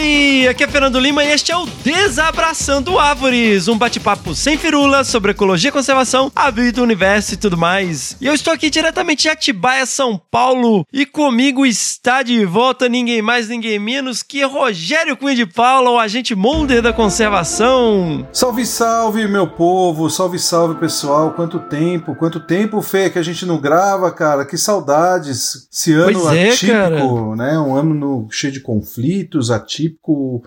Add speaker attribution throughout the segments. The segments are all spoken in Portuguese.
Speaker 1: Howdy! Aqui é Fernando Lima e este é o Desabraçando Árvores, um bate-papo sem firulas sobre ecologia, conservação, a vida, o universo e tudo mais. E eu estou aqui diretamente de Atibaia, São Paulo, e comigo está de volta ninguém mais, ninguém menos que Rogério Cunha de Paula, o agente Monder da conservação.
Speaker 2: Salve, salve, meu povo! Salve, salve, pessoal! Quanto tempo, quanto tempo, Fê, que a gente não grava, cara! Que saudades! Esse ano
Speaker 1: Pois é,
Speaker 2: atípico, né? Um ano no- cheio de conflitos, atípico,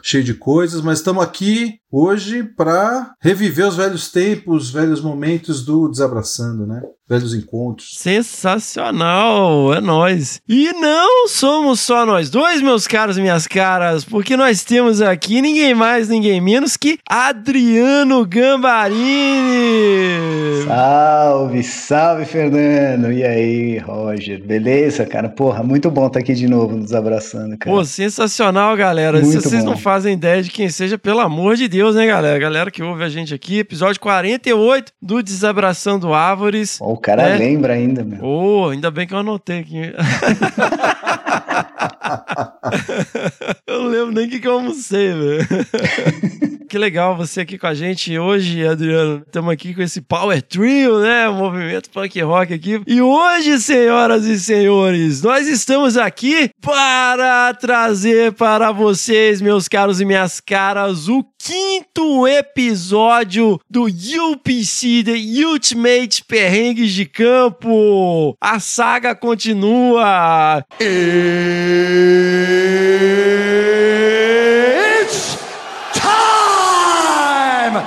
Speaker 2: cheio de coisas, mas estamos aqui hoje para reviver os velhos tempos, velhos momentos do Desabraçando, né? Velhos encontros.
Speaker 1: Sensacional, é nós. E não somos só nós dois, meus caros e minhas caras, porque nós temos aqui ninguém mais, ninguém menos que Adriano Gambarini.
Speaker 3: Salve, salve, Fernando! E aí, Roger? Beleza, cara? Porra, muito bom estar aqui de novo nos abraçando, cara.
Speaker 1: Pô, sensacional, galera.
Speaker 3: Muito
Speaker 1: Se vocês
Speaker 3: bom.
Speaker 1: não fazem ideia de quem seja, pelo amor de Deus, né, galera? Galera que ouve a gente aqui, episódio 48 do Desabraçando Árvores.
Speaker 3: Ó, o cara
Speaker 1: É.
Speaker 3: lembra ainda, meu.
Speaker 1: Oh, ainda bem que eu anotei aqui. eu não lembro nem o que, que eu almocei, velho. que legal você aqui com a gente hoje, Adriano. Estamos aqui com esse Power Trio, né? O movimento punk rock aqui. E hoje, senhoras e senhores, nós estamos aqui para trazer para vocês, meus caros e minhas caras, o quinto episódio do UPC, The Ultimate Perrengues de Campo. A saga continua. It's time!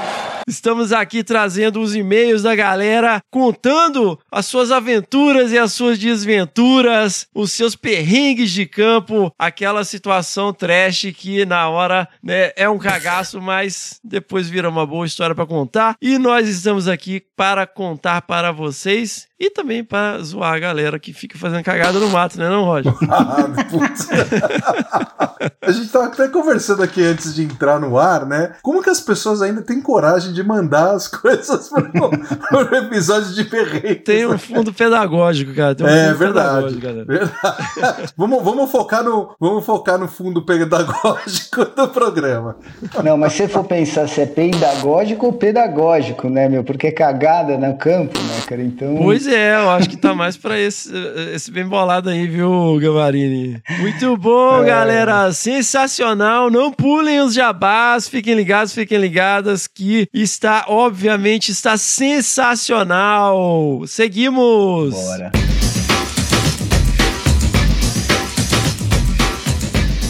Speaker 1: Estamos aqui trazendo os e-mails da galera, contando as suas aventuras e as suas desventuras, os seus perrengues de campo, aquela situação trash que na hora né, é um cagaço, mas depois vira uma boa história para contar. E nós estamos aqui para contar para vocês e também para zoar a galera que fica fazendo cagada no mato, né, não, Roger?
Speaker 2: Ah, putz. a gente tava até conversando aqui antes de entrar no ar, né? Como que as pessoas ainda têm coragem de mandar as coisas pro, pro episódio de perrengue?
Speaker 1: Tem um fundo pedagógico, cara. Tem um
Speaker 2: É
Speaker 1: fundo
Speaker 2: verdade.
Speaker 1: pedagógico,
Speaker 2: verdade. vamos, vamos, focar no, vamos focar no fundo pedagógico do programa.
Speaker 3: Não, mas se você for pensar se é pedagógico ou pedagógico, né, meu? Porque é cagada no campo, né, cara? Então.
Speaker 1: Pois é, eu acho que tá mais pra esse, esse bem bolado aí, viu, Gavarini? Muito bom,
Speaker 3: É.
Speaker 1: galera. Sensacional. Não pulem os jabás. Fiquem ligados, fiquem ligadas que está, obviamente, está sensacional. Seguimos.
Speaker 3: Bora.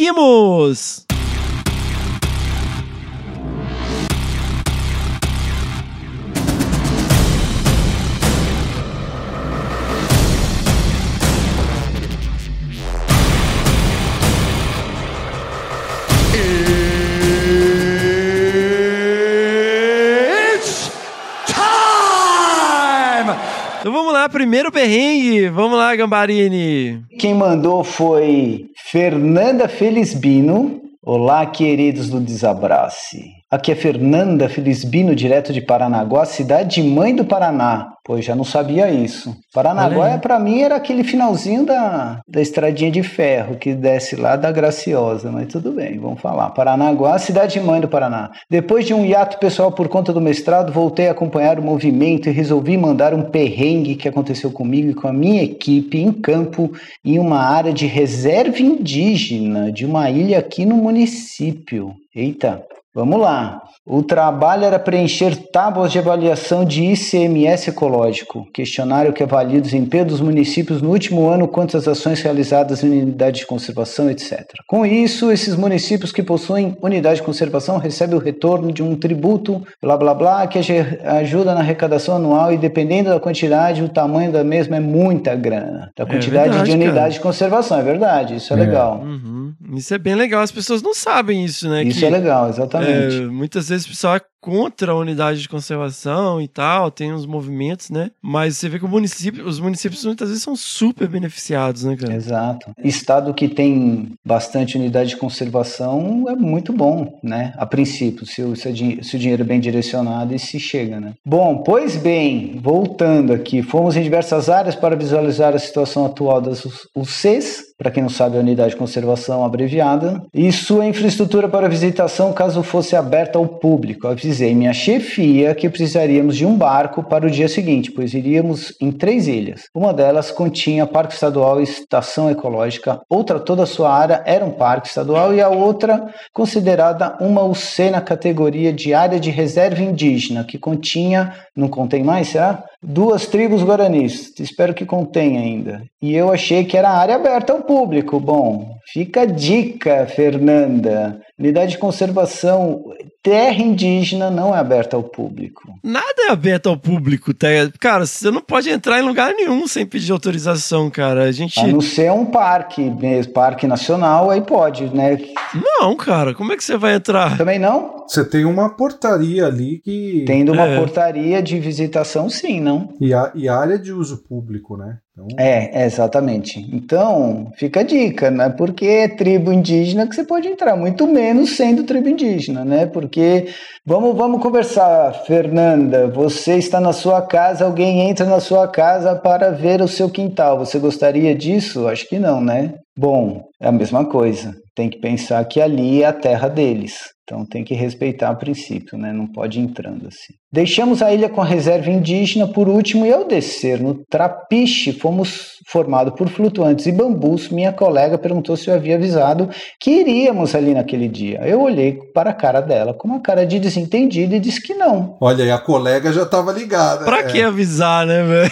Speaker 1: Seguimos! Então vamos lá, primeiro perrengue. Vamos lá, Gambarini.
Speaker 3: Quem mandou foi Fernanda Felisbino. Olá, queridos do Desabrace. Aqui é Fernanda Felisbino, direto de Paranaguá, cidade mãe do Paraná. Pois já não sabia isso. Paranaguá, para mim, era aquele finalzinho da, da estradinha de ferro que desce lá da Graciosa, mas tudo bem, vamos falar. Paranaguá, cidade mãe do Paraná. Depois de um hiato pessoal por conta do mestrado, voltei a acompanhar o movimento e resolvi mandar um perrengue que aconteceu comigo e com a minha equipe em campo, em uma área de reserva indígena de uma ilha aqui no município. Eita, Vamos lá. O trabalho era preencher tábuas de avaliação de ICMS ecológico, questionário que avalia o desempenho dos municípios no último ano, quantas ações realizadas em unidade de conservação, etc. Com isso, esses municípios que possuem unidade de conservação recebem o retorno de um tributo, blá blá blá, que ajuda na arrecadação anual e dependendo da quantidade, o tamanho da mesma é muita grana. Da quantidade é verdade, de unidade cara. de conservação, é verdade, isso é, é. legal.
Speaker 1: Uhum. Isso é bem legal, as pessoas não sabem isso, né?
Speaker 3: Isso que... é legal, exatamente.
Speaker 1: É, muitas vezes o pessoal é contra a unidade de conservação e tal, tem uns movimentos, né? Mas você vê que o município, os municípios muitas vezes são super beneficiados, né, cara?
Speaker 3: Exato. Estado que tem bastante unidade de conservação é muito bom, né? A princípio, se o, se o dinheiro é bem direcionado e se chega, né? Bom, pois bem, voltando aqui, fomos em diversas áreas para visualizar a situação atual das UCs, para quem não sabe, a unidade de conservação abreviada, e sua infraestrutura para visitação caso fosse aberta ao público. Avisei minha chefia que precisaríamos de um barco para o dia seguinte, pois iríamos em três ilhas. Uma delas continha parque estadual e estação ecológica, outra toda a sua área era um parque estadual e a outra considerada uma UC na categoria de área de reserva indígena, que continha, não contém mais, será? Duas tribos guaranis, espero que contenha ainda. E eu achei que era área aberta ao público. Bom, fica a dica, Fernanda. Unidade de conservação, terra indígena não é aberta ao público.
Speaker 1: Nada é aberto ao público, tá? Cara, você não pode entrar em lugar nenhum sem pedir autorização, cara. A gente.
Speaker 3: A não ser um parque, mesmo, parque nacional, aí pode, né?
Speaker 1: Não, cara, como é que você vai entrar?
Speaker 3: Também não?
Speaker 2: Você tem uma portaria ali que.
Speaker 3: Tendo uma é. portaria de visitação, sim, não?
Speaker 2: E, a, e área de uso público, né?
Speaker 3: Então... É, exatamente. Então, fica a dica, né? Porque é tribo indígena que você pode entrar, muito menos sendo tribo indígena, né? Porque vamos, vamos conversar, Fernanda. Você está na sua casa, alguém entra na sua casa para ver o seu quintal. Você gostaria disso? Acho que não, né? Bom, é a mesma coisa. Tem que pensar que ali é a terra deles. Então tem que respeitar o princípio, né? Não pode ir entrando assim. Deixamos a ilha com a reserva indígena por último e ao descer no Trapiche, fomos formados por flutuantes e bambus. Minha colega perguntou se eu havia avisado que iríamos ali naquele dia. Eu olhei para a cara dela com uma cara de desentendida e disse que não.
Speaker 2: Olha, e a colega já estava ligada.
Speaker 1: Pra é. que avisar, né, velho?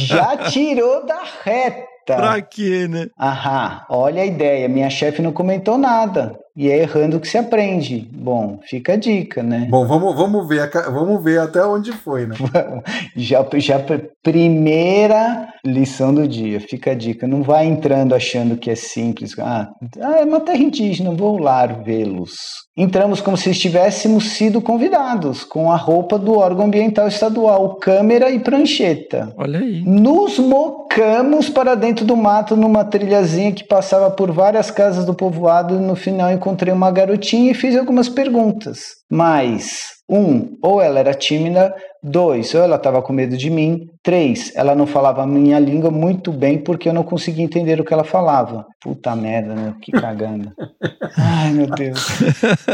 Speaker 3: Já tirou da reta.
Speaker 1: Pra quê, né?
Speaker 3: Aham, olha a ideia. Minha chefe não comentou nada. E é errando que se aprende. Bom, fica a dica, né?
Speaker 2: Bom, vamos, vamos, ver, vamos ver até onde foi, né?
Speaker 3: já, já primeira lição do dia, fica a dica. Não vai entrando achando que é simples. Ah, ah é uma terra indígena, vou lá vê-los. Entramos como se estivéssemos sido convidados, com a roupa do órgão ambiental estadual, câmera e prancheta.
Speaker 1: Olha aí.
Speaker 3: Nos mocamos para dentro do mato numa trilhazinha que passava por várias casas do povoado e no final encontrei uma garotinha e fiz algumas perguntas. Mas, um, ou ela era tímida, dois, ou ela estava com medo de mim, três, ela não falava a minha língua muito bem porque eu não conseguia entender o que ela falava. Puta merda, né? Que cagando. Ai, meu Deus.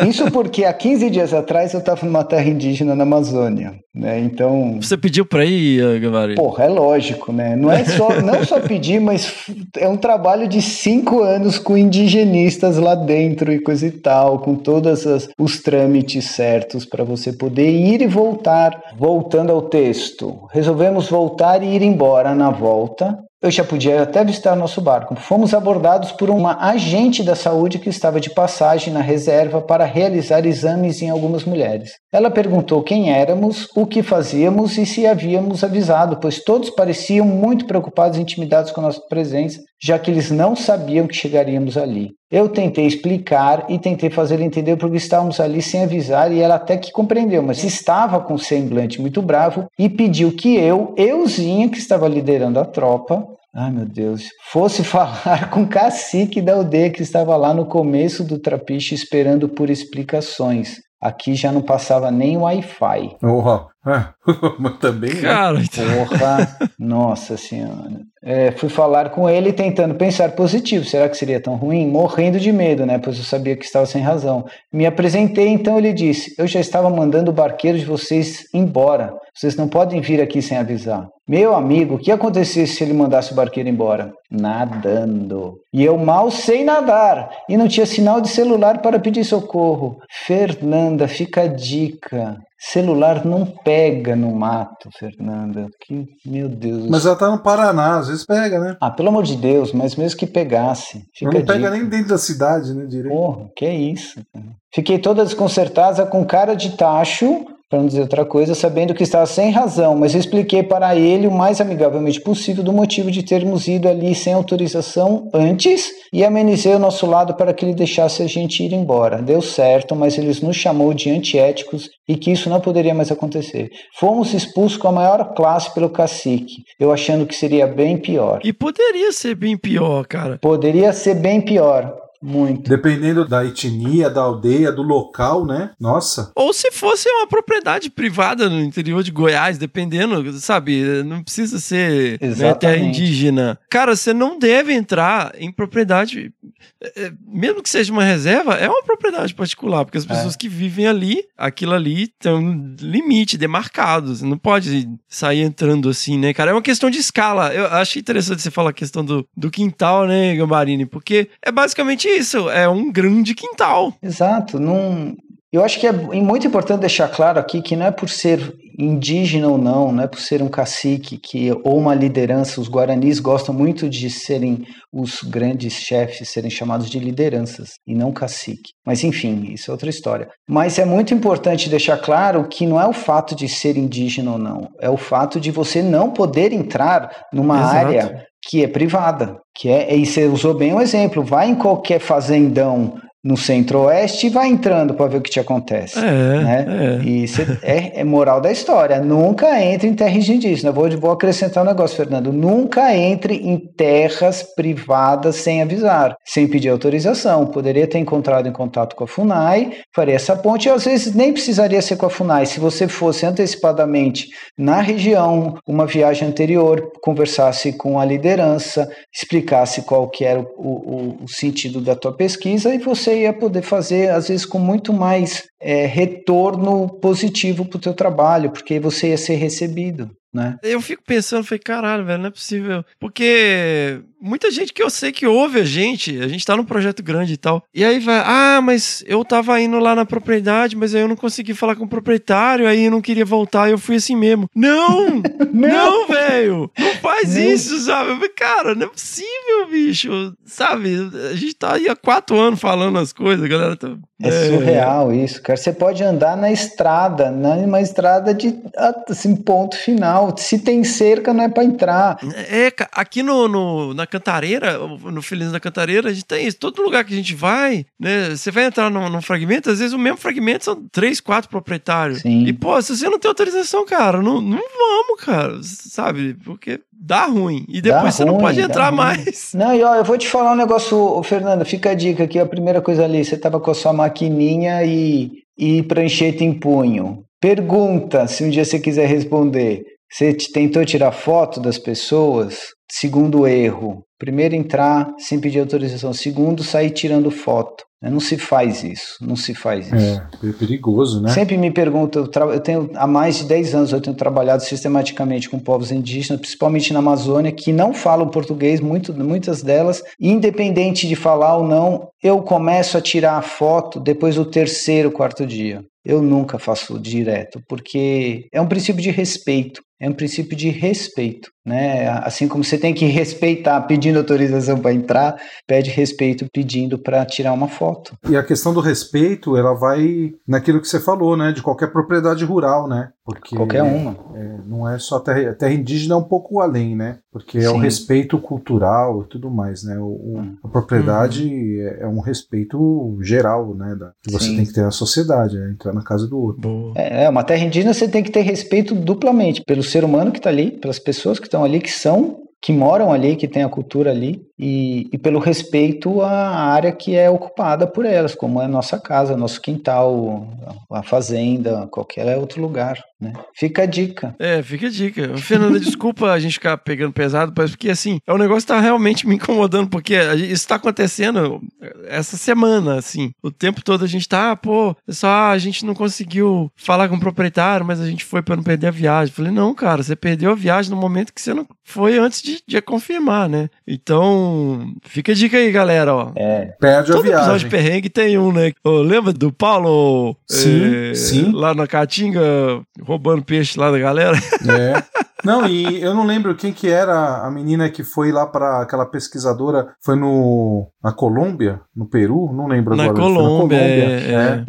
Speaker 3: Isso porque há 15 dias atrás eu estava numa terra indígena na Amazônia, né? Então,
Speaker 1: Você pediu pra ir, eh, Gavari?
Speaker 3: Porra, é lógico, né? Não é só, não só pedir, mas é um trabalho de cinco anos com indigenistas lá dentro e coisa e tal, com todos os trâmites certos para você poder ir e voltar. Voltando ao texto, resolvemos voltar e ir embora na volta. Eu já podia até visitar nosso barco. Fomos abordados por uma agente da saúde que estava de passagem na reserva para realizar exames em algumas mulheres. Ela perguntou quem éramos, o que fazíamos e se havíamos avisado, pois todos pareciam muito preocupados e intimidados com a nossa presença, já que eles não sabiam que chegaríamos ali. Eu tentei explicar e tentei fazer ela entender porque estávamos ali sem avisar e ela até que compreendeu, mas estava com um semblante muito bravo e pediu que eu, euzinha, que estava liderando a tropa, ai meu Deus, fosse falar com o cacique da aldeia que estava lá no começo do trapiche esperando por explicações. Aqui já não passava nem Wi-Fi.
Speaker 2: Oh, mas também, né?
Speaker 1: Cara,
Speaker 3: Porra, nossa senhora. É, fui falar com ele tentando pensar positivo. Será que seria tão ruim? Morrendo de medo, né? Pois eu sabia que estava sem razão. Me apresentei, então ele disse: Eu já estava mandando o barqueiro de vocês embora. Vocês não podem vir aqui sem avisar. Meu amigo, o que acontecesse se ele mandasse o barqueiro embora? Nadando. E eu mal sei nadar. E não tinha sinal de celular para pedir socorro. Fernanda, fica a dica. Celular não pega no mato, Fernanda. Que, meu Deus.
Speaker 2: Mas ela tá no Paraná, às vezes pega, né?
Speaker 3: Ah, pelo amor de Deus, mas mesmo que pegasse.
Speaker 2: Não pega
Speaker 3: dica.
Speaker 2: nem dentro da cidade, né? Direito.
Speaker 3: Porra, que isso. cara. Fiquei toda desconcertada com cara de tacho, para não dizer outra coisa, sabendo que estava sem razão, mas eu expliquei para ele o mais amigavelmente possível do motivo de termos ido ali sem autorização antes e amenizei o nosso lado para que ele deixasse a gente ir embora. Deu certo, mas eles nos chamou de antiéticos e que isso não poderia mais acontecer. Fomos expulsos com a maior classe pelo cacique, eu achando que seria bem pior.
Speaker 1: E poderia ser bem pior, cara.
Speaker 3: Poderia ser bem pior, muito.
Speaker 2: Dependendo da etnia, da aldeia, do local, né? Nossa.
Speaker 1: Ou se fosse uma propriedade privada no interior de Goiás, dependendo, sabe? Não precisa ser né,
Speaker 3: Exatamente.
Speaker 1: terra indígena. Cara, você não deve entrar em propriedade, é, é, mesmo que seja uma reserva, é uma propriedade particular, porque as pessoas que vivem ali, aquilo ali tem um limite demarcado. Você não pode sair entrando assim, né, cara? É uma questão de escala. Eu achei interessante você falar a questão do, do quintal, né, Gambarini? Porque é basicamente isso, é um grande quintal.
Speaker 3: Exato. Não... Eu acho que é muito importante deixar claro aqui que não é por ser indígena ou não, não é por ser um cacique que, ou uma liderança. Os guaranis gostam muito de serem os grandes chefes, serem chamados de lideranças e não cacique. Mas enfim, isso é outra história. Mas é muito importante deixar claro que não é o fato de ser indígena ou não, é o fato de você não poder entrar numa
Speaker 1: Exato.
Speaker 3: área que é privada, que é, e você usou bem um exemplo, vai em qualquer fazendão no centro-oeste e vai entrando para ver o que te acontece.
Speaker 1: É,
Speaker 3: né?
Speaker 1: é.
Speaker 3: E cê- é, é moral da história. Nunca entre em terras indígenas. Vou, vou acrescentar um negócio, Fernando. Nunca entre em terras privadas sem avisar, sem pedir autorização. Poderia ter encontrado em contato com a FUNAI, faria essa ponte, e às vezes nem precisaria ser com a FUNAI. Se você fosse antecipadamente na região, uma viagem anterior, conversasse com a liderança, explicasse qual que era o, o- o sentido da tua pesquisa e você ia poder fazer, às vezes, com muito mais é, retorno positivo para o teu trabalho, porque você ia ser recebido, né?
Speaker 1: Eu fico pensando, falei, caralho, velho, não é possível. Porque muita gente que eu sei que ouve a gente, a gente tá num projeto grande e tal. E aí vai, ah, mas eu tava indo lá na propriedade, mas aí eu não consegui falar com o proprietário, aí eu não queria voltar, eu fui assim mesmo. Não! não, velho! Não faz
Speaker 3: Não.
Speaker 1: isso, sabe? Eu falei, cara, não é possível, bicho. Sabe? A gente tá aí há quatro anos falando as coisas, a galera tá.
Speaker 3: É, surreal isso, cara. Você pode andar na estrada, na- numa estrada de assim, ponto final, Se tem cerca, não é pra entrar.
Speaker 1: É, aqui no, no- na Cantareira, no Feliz da Cantareira, a gente tem isso. Todo lugar que a gente vai, né? Você vai entrar num, num fragmento, às vezes o mesmo fragmento são três, quatro proprietários.
Speaker 3: Sim.
Speaker 1: E, pô, se você não tem autorização, cara, não, não vamos, cara. Sabe? Porque dá ruim. E depois
Speaker 3: Dá
Speaker 1: você não
Speaker 3: ruim,
Speaker 1: pode
Speaker 3: dá
Speaker 1: entrar
Speaker 3: ruim.
Speaker 1: mais.
Speaker 3: Não, e ó, eu vou te falar um negócio, Fernando, fica a dica aqui, a primeira coisa ali, você tava com a sua maquininha e, e prancheta em punho. Pergunta, se um dia você quiser responder, você te- tentou tirar foto das pessoas? Segundo erro, primeiro entrar sem pedir autorização, segundo sair tirando foto. Não se faz isso, não se faz isso.
Speaker 2: É, é perigoso, né?
Speaker 3: Sempre me perguntam, eu, tra- eu tenho há mais de 10 anos eu tenho trabalhado sistematicamente com povos indígenas, principalmente na Amazônia, que não falam português, muito, muitas delas, independente de falar ou não, eu começo a tirar a foto depois do terceiro, quarto dia. Eu nunca faço direto, porque é um princípio de respeito. É um princípio de respeito, né? Assim como você tem que respeitar pedindo autorização para entrar, pede respeito pedindo para tirar uma foto.
Speaker 2: E a questão do respeito, ela vai naquilo que você falou, né? De qualquer propriedade rural, né? Porque
Speaker 3: Qualquer uma.
Speaker 2: é, não é só terra, a terra indígena é um pouco além, né? Porque é o
Speaker 3: Sim.
Speaker 2: respeito cultural e tudo mais, né? O, o- a propriedade é, é um respeito geral, né? Da, que você
Speaker 3: Sim.
Speaker 2: tem que ter na sociedade, é entrar na casa do outro.
Speaker 3: É, é, uma terra indígena você tem que ter respeito duplamente pelo ser humano que está ali, pelas pessoas que estão ali, que são, que moram ali, que têm a cultura ali, e, e pelo respeito à área que é ocupada por elas, como é a nossa casa, nosso quintal, a fazenda, qualquer outro lugar. Né? Fica a dica.
Speaker 1: É, fica a dica. Fernanda, desculpa a gente ficar pegando pesado, mas porque assim, é um negócio que tá realmente me incomodando, porque isso tá acontecendo essa semana, assim. O tempo todo a gente tá, ah, pô, só a gente não conseguiu falar com o proprietário, mas a gente foi pra não perder a viagem. Falei, não, cara, você perdeu a viagem no momento que você não foi antes de, de confirmar, né? Então, fica a dica aí, galera, ó.
Speaker 2: Perde a
Speaker 1: Todo episódio de
Speaker 2: viagem.
Speaker 1: perrengue tem um, né? Ô, lembra do Paulo
Speaker 2: Sim,
Speaker 1: eh,
Speaker 2: sim.
Speaker 1: lá na Caatinga roubando peixe lá da galera?
Speaker 2: É. Não, e eu não lembro quem que era a menina que foi lá para aquela pesquisadora, foi no na Colômbia, no Peru, não lembro
Speaker 1: Na
Speaker 2: agora. Foi
Speaker 1: Colômbia, é,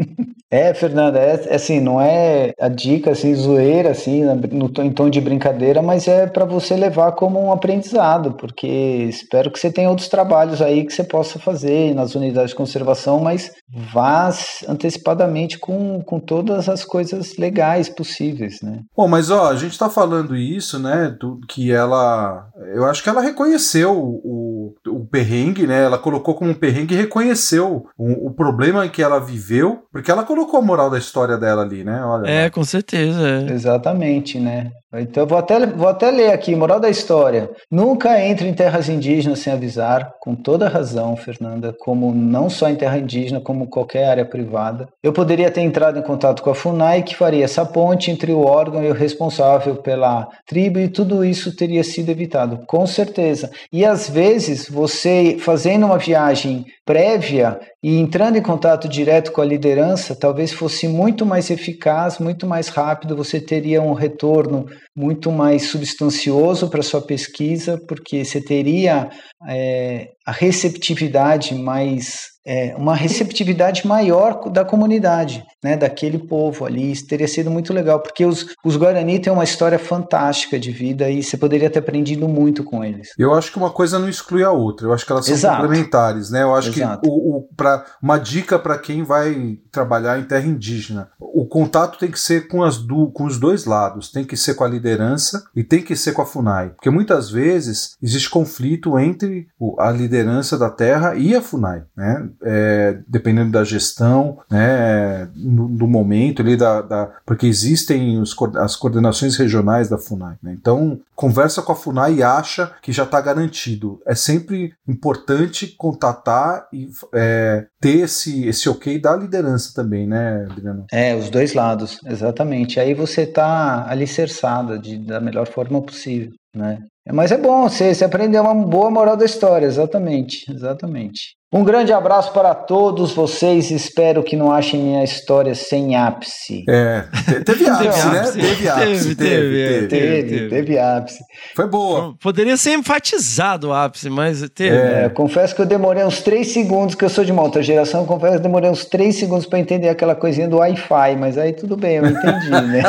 Speaker 2: é.
Speaker 3: É, Fernanda, é, é assim, não é a dica assim, zoeira, assim, na- no, tom- em tom de brincadeira, mas é para você levar como um aprendizado, porque espero que você tenha outros trabalhos aí que você possa fazer nas unidades de conservação, mas vá antecipadamente com, com todas as coisas legais possíveis, né?
Speaker 2: Bom, mas ó, a gente tá falando isso, né? do- que ela. Eu acho que ela reconheceu o, o perrengue, né? Ela colocou como um perrengue e reconheceu o, o problema que ela viveu, porque ela colocou a moral da história dela ali, né? Olha.
Speaker 1: É, com certeza. é.
Speaker 3: Exatamente, né? Então vou até, vou até ler aqui, moral da história. Nunca entre em terras indígenas sem avisar, com toda razão, Fernanda, como não só em terra indígena, como qualquer área privada. Eu poderia ter entrado em contato com a FUNAI, que faria essa ponte entre o órgão e o responsável pela tribo, e tudo isso teria sido evitado, com certeza. E às vezes, você fazendo uma viagem prévia e entrando em contato direto com a liderança, talvez fosse muito mais eficaz, muito mais rápido, você teria um retorno muito mais substancioso para sua pesquisa, porque você teria é, a receptividade mais é, uma receptividade maior da comunidade, né, daquele povo ali. Isso teria sido muito legal, porque os, os Guarani têm uma história fantástica de vida e você poderia ter aprendido muito com eles.
Speaker 2: Eu acho que uma coisa não exclui a outra. Eu acho que elas são
Speaker 3: Exato.
Speaker 2: complementares, né? Eu acho
Speaker 3: Exato.
Speaker 2: que o, o, pra, uma dica para quem vai trabalhar em terra indígena: o contato tem que ser com, as du, com os dois lados. Tem que ser com a liderança e tem que ser com a FUNAI. Porque muitas vezes existe conflito entre o- a liderança da terra e a FUNAI, né? É, dependendo da gestão, né? No, do momento ali, da, da- porque existem os as coordenações regionais da FUNAI. né? Então, conversa com a FUNAI e acha que já está garantido. É sempre importante contatar e é, ter esse, esse ok da liderança também, né, Adriano?
Speaker 3: É, os dois lados, exatamente. Aí você está alicerçada de, da melhor forma possível, né? Mas é bom, você, você aprendeu uma boa moral da história, exatamente, exatamente. Um grande abraço para todos vocês. Espero que não achem minha história sem ápice.
Speaker 2: É, te- teve ápice, né?
Speaker 1: ápice.
Speaker 2: Teve ápice,
Speaker 1: Teve,
Speaker 2: teve,
Speaker 1: teve,
Speaker 2: teve.
Speaker 3: Teve,
Speaker 1: teve.
Speaker 3: teve, ápice.
Speaker 2: Foi boa.
Speaker 1: Poderia ser enfatizado o ápice, mas teve.
Speaker 3: É, confesso que eu demorei uns três segundos, que eu sou de uma outra geração, confesso que eu demorei uns três segundos para entender aquela coisinha do Wi-Fi, mas aí tudo bem, eu entendi, né?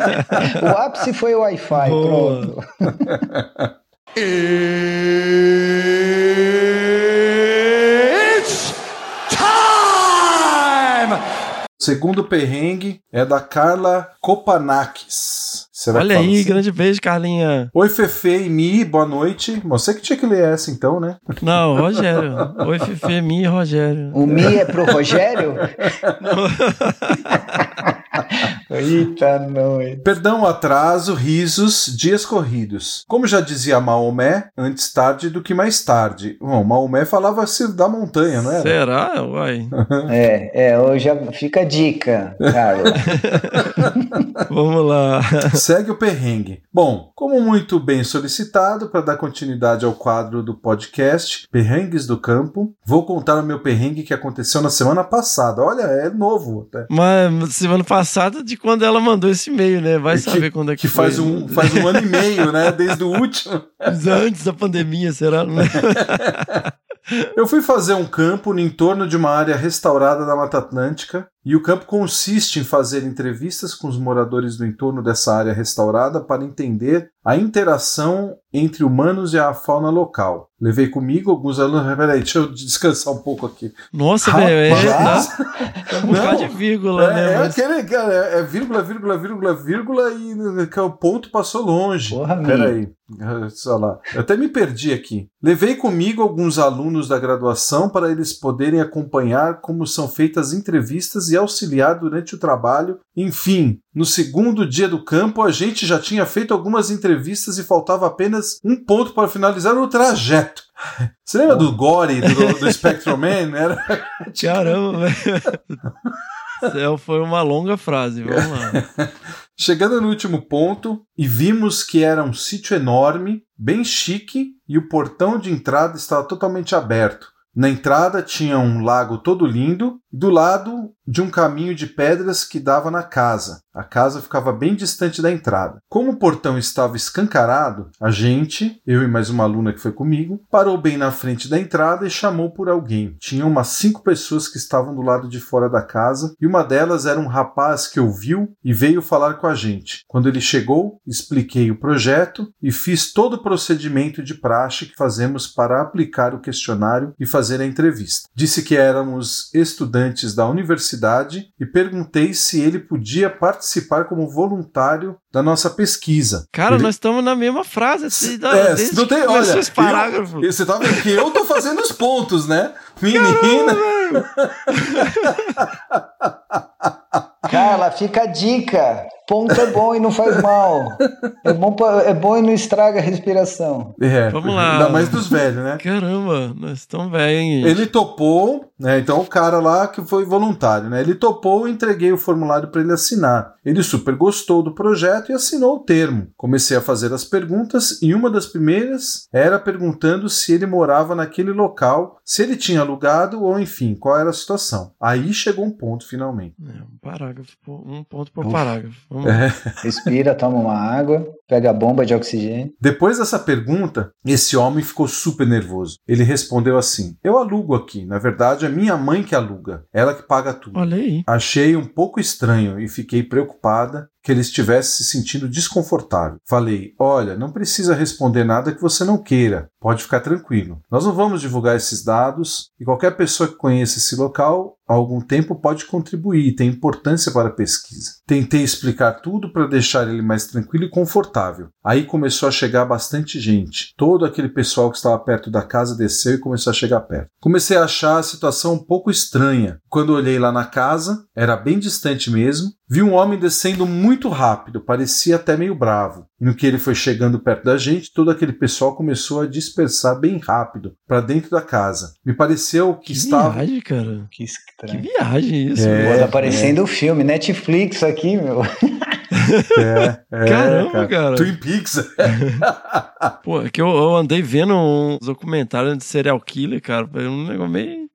Speaker 3: o ápice foi o Wi-Fi, pronto.
Speaker 2: O segundo perrengue é da Carla Kopanakis. Será que
Speaker 1: Olha aí,
Speaker 2: assim?
Speaker 1: grande beijo, Carlinha.
Speaker 2: Oi, Fefe e Mi, boa noite. Você que tinha que ler essa então, né?
Speaker 1: Não, Rogério. Oi, Fefe, Mi e Rogério.
Speaker 3: O Mi é pro Rogério? Eita, noite.
Speaker 2: Perdão o atraso, risos, dias corridos. Como já dizia Maomé, antes tarde do que mais tarde. Bom, Maomé falava-se da montanha, não era?
Speaker 1: Será? Uai.
Speaker 3: É, é, hoje já fica a dica, Carla.
Speaker 1: Vamos lá.
Speaker 2: Segue o perrengue. Bom, como muito bem solicitado para dar continuidade ao quadro do podcast Perrengues do Campo, vou contar o meu perrengue que aconteceu na semana passada. Olha, é novo até.
Speaker 1: Mas semana passada, de quando ela mandou esse e-mail, né? Vai
Speaker 2: Que-
Speaker 1: saber quando é que,
Speaker 2: Que
Speaker 1: foi.
Speaker 2: faz um, faz um ano e meio, né? Desde o último.
Speaker 1: Antes da pandemia, será?
Speaker 2: Eu fui fazer um campo no entorno de uma área restaurada da Mata Atlântica e o campo consiste em fazer entrevistas com os moradores do entorno dessa área restaurada para entender a interação entre humanos e a fauna local. Levei comigo alguns alunos. Peraí, deixa eu descansar um pouco aqui.
Speaker 1: Nossa, velho, é, dá um bocado de vírgula,
Speaker 2: É,
Speaker 1: né?
Speaker 2: é
Speaker 1: Mas-
Speaker 2: aquele, cara, é, é vírgula, vírgula, vírgula, vírgula e que o ponto passou longe.
Speaker 3: Porra.
Speaker 2: Peraí, sei lá. Eu até me perdi aqui. Levei comigo alguns alunos da graduação para eles poderem acompanhar como são feitas entrevistas e auxiliar durante o trabalho. Enfim, no segundo dia do campo, a gente já tinha feito algumas entrevistas e faltava apenas um ponto para finalizar o trajeto. Você lembra do Gore, do, do Spectrum Man? Era
Speaker 1: Caramba, velho. Foi uma longa frase, vamos lá.
Speaker 2: Chegando no último ponto, e vimos que era um sítio enorme, bem chique, e o portão de entrada estava totalmente aberto. Na entrada tinha um lago todo lindo, do lado de um caminho de pedras que dava na casa. A casa ficava bem distante da entrada. Como o portão estava escancarado, a gente, eu e mais uma aluna que foi comigo, parou bem na frente da entrada e chamou por alguém. Tinha umas cinco pessoas que estavam do lado de fora da casa, e uma delas era um rapaz que ouviu e veio falar com a gente. Quando ele chegou, expliquei o projeto e fiz todo o procedimento de praxe que fazemos para aplicar o questionário e fazer a entrevista. Disse que éramos estudantes da universidade e perguntei se ele podia participar como voluntário da nossa pesquisa.
Speaker 1: Cara,
Speaker 2: Ele-
Speaker 1: nós estamos na mesma frase. Assim,
Speaker 2: É,
Speaker 1: desde
Speaker 2: não tem, olha,
Speaker 1: esse parágrafo.
Speaker 2: eu- você tá vendo que eu tô fazendo os pontos, né? Menina,
Speaker 3: Carla, fica a dica. Ponto é bom e não faz mal. É bom, pra- é bom e não estraga a respiração.
Speaker 2: é,
Speaker 1: Vamos lá.
Speaker 2: ainda mais dos velhos, né?
Speaker 1: Caramba, nós estamos velhos, hein?
Speaker 2: Ele topou, né? Então o cara lá que foi voluntário, né? Ele topou e entreguei o formulário para ele assinar. Ele super gostou do projeto e assinou o termo. Comecei a fazer as perguntas e uma das primeiras era perguntando se ele morava naquele local, se ele tinha alugado ou enfim, qual era a situação. Aí chegou um ponto finalmente.
Speaker 1: É, parágrafo, um ponto por
Speaker 3: Ufa.
Speaker 1: parágrafo. Vamos
Speaker 2: É.
Speaker 3: Respira, toma uma água, pega a bomba de oxigênio.
Speaker 2: Depois dessa pergunta, esse homem ficou super nervoso. Ele respondeu assim: Eu alugo aqui. Na verdade, é minha mãe que aluga. Ela que paga tudo.
Speaker 1: Olha aí.
Speaker 2: Achei um pouco estranho e fiquei preocupada que ele estivesse se sentindo desconfortável. Falei: Olha, não precisa responder nada que você não queira. Pode ficar tranquilo. Nós não vamos divulgar esses dados e qualquer pessoa que conheça esse local há algum tempo pode contribuir, tem importância para a pesquisa. Tentei explicar tudo para deixar ele mais tranquilo e confortável. Aí começou a chegar bastante gente. Todo aquele pessoal que estava perto da casa desceu e começou a chegar perto. Comecei a achar a situação um pouco estranha. Quando olhei lá na casa, era bem distante mesmo, vi um homem descendo muito rápido, parecia até meio bravo. E no que ele foi chegando perto da gente, todo aquele pessoal começou a dispersar bem rápido para dentro da casa. Me pareceu que,
Speaker 1: Que
Speaker 2: estava.
Speaker 1: viagem, cara.
Speaker 3: Que
Speaker 1: Que viagem isso.
Speaker 2: É.
Speaker 3: Pô, tá parecendo o filme Netflix aqui, meu.
Speaker 2: É, é,
Speaker 1: Caramba, cara.
Speaker 2: Twin Peaks.
Speaker 1: Pô, é que eu, eu andei vendo uns documentários de serial killer, cara. Foi um negócio meio.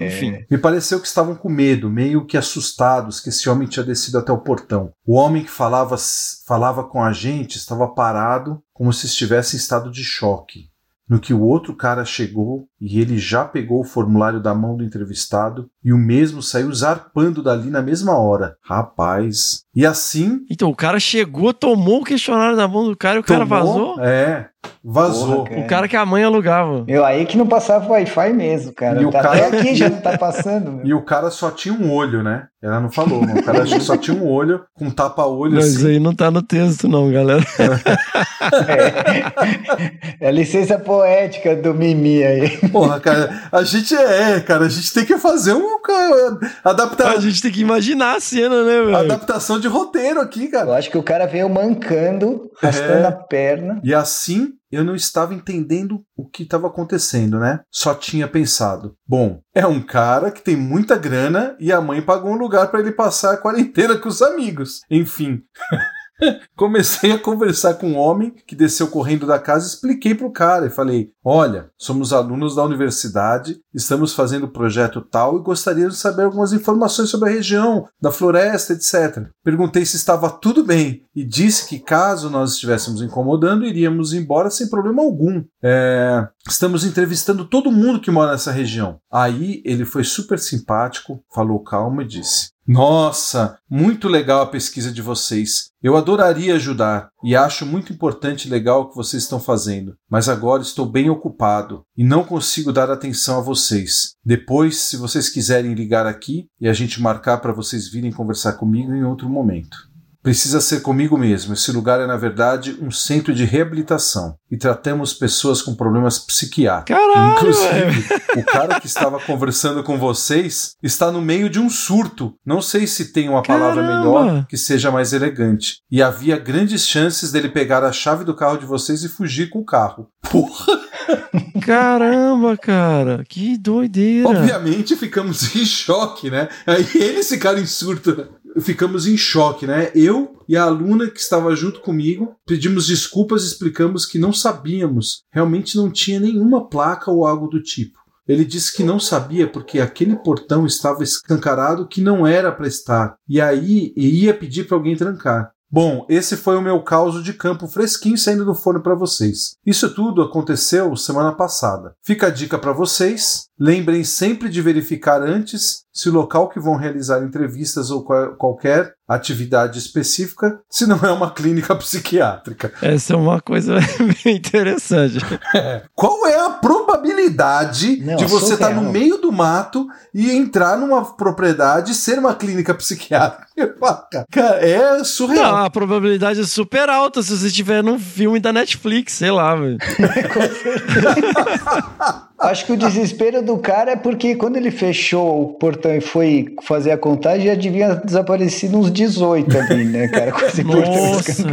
Speaker 1: Enfim.
Speaker 2: Me pareceu que estavam com medo, meio que assustados que esse homem tinha descido até o portão. O homem que falava, falava com a gente estava parado, como se estivesse em estado de choque. No que o outro cara chegou e ele já pegou o formulário da mão do entrevistado e o mesmo saiu zarpando dali na mesma hora. Rapaz. E assim.
Speaker 1: Então, o cara chegou, tomou o questionário da mão do cara e o cara
Speaker 2: tomou-
Speaker 1: vazou.
Speaker 2: É, vazou.
Speaker 3: Porra,
Speaker 1: O cara que a mãe alugava.
Speaker 3: Meu, aí que não passava Wi-Fi mesmo, cara.
Speaker 2: E o
Speaker 3: Tá
Speaker 2: cara-
Speaker 3: Até aqui já não tá passando, meu.
Speaker 2: E o cara só tinha um olho, né? Ela não falou, mas o cara só tinha um olho, com um tapa-olho
Speaker 1: Mas
Speaker 2: assim.
Speaker 1: isso aí não tá no texto, não, galera.
Speaker 3: É. é a licença poética do Mimi aí.
Speaker 2: Porra, cara, a gente é, cara, a gente tem que fazer um cara, adapta,
Speaker 1: A gente tem que imaginar a cena, né, velho?
Speaker 2: adaptação de roteiro aqui,
Speaker 3: Eu
Speaker 2: cara.
Speaker 3: acho que o cara veio mancando, arrastando
Speaker 2: É.
Speaker 3: a perna.
Speaker 2: E assim eu não estava entendendo o que estava acontecendo, né? Só tinha pensado: bom, é um cara que tem muita grana e a mãe pagou um lugar para ele passar a quarentena com os amigos. Enfim. Comecei a conversar com um homem que desceu correndo da casa expliquei pro cara e falei: Olha, somos alunos da universidade, estamos fazendo o projeto tal e gostaríamos de saber algumas informações sobre a região, da floresta, etc. Perguntei se estava tudo bem e disse que caso nós estivéssemos incomodando, iríamos embora sem problema algum. É, Estamos entrevistando todo mundo que mora nessa região. Aí ele foi super simpático, falou calmo e disse: Nossa, muito legal a pesquisa de vocês. Eu adoraria ajudar e acho muito importante e legal o que vocês estão fazendo, mas agora estou bem ocupado e não consigo dar atenção a vocês. Depois, se vocês quiserem ligar aqui e a gente marcar para vocês virem conversar comigo em outro momento. Precisa ser comigo mesmo. Esse lugar é, na verdade, um centro de reabilitação e tratamos pessoas com problemas psiquiátricos.
Speaker 1: Caralho,
Speaker 2: Inclusive, o cara que estava conversando com vocês está no meio de um surto. Não sei se tem uma palavra
Speaker 1: Caramba!
Speaker 2: melhor que seja mais elegante. E havia grandes chances dele pegar a chave do carro de vocês e fugir com o carro. Porra!
Speaker 1: Caramba, cara. Que doideira.
Speaker 2: Obviamente ficamos em choque, né? Aí eles ficaram em surto. Ficamos em choque, né? Eu e a aluna que estava junto comigo pedimos desculpas e explicamos que não sabíamos. Realmente não tinha nenhuma placa ou algo do tipo. Ele disse que não sabia porque aquele portão estava escancarado que não era para estar. E aí ia pedir para alguém trancar. Bom, esse foi o meu caos de campo fresquinho saindo do forno para vocês. Isso tudo aconteceu semana passada. Fica a dica para vocês. Lembrem sempre de verificar antes se o local que vão realizar entrevistas ou qual- qualquer atividade específica, se não é uma clínica psiquiátrica.
Speaker 1: Essa é uma coisa bem interessante.
Speaker 2: Qual é a probabilidade
Speaker 3: Não,
Speaker 2: de você estar
Speaker 3: surreal.
Speaker 2: no meio do mato e entrar numa propriedade e ser uma clínica psiquiátrica? Cara, é surreal.
Speaker 1: Não, a probabilidade é super alta se você estiver num filme da Netflix, sei lá, velho.
Speaker 3: Acho que o desespero do cara é porque quando ele fechou o portão e foi fazer a contagem, já devia desaparecido uns 18 ali, né, cara? Com esse.
Speaker 1: Nossa.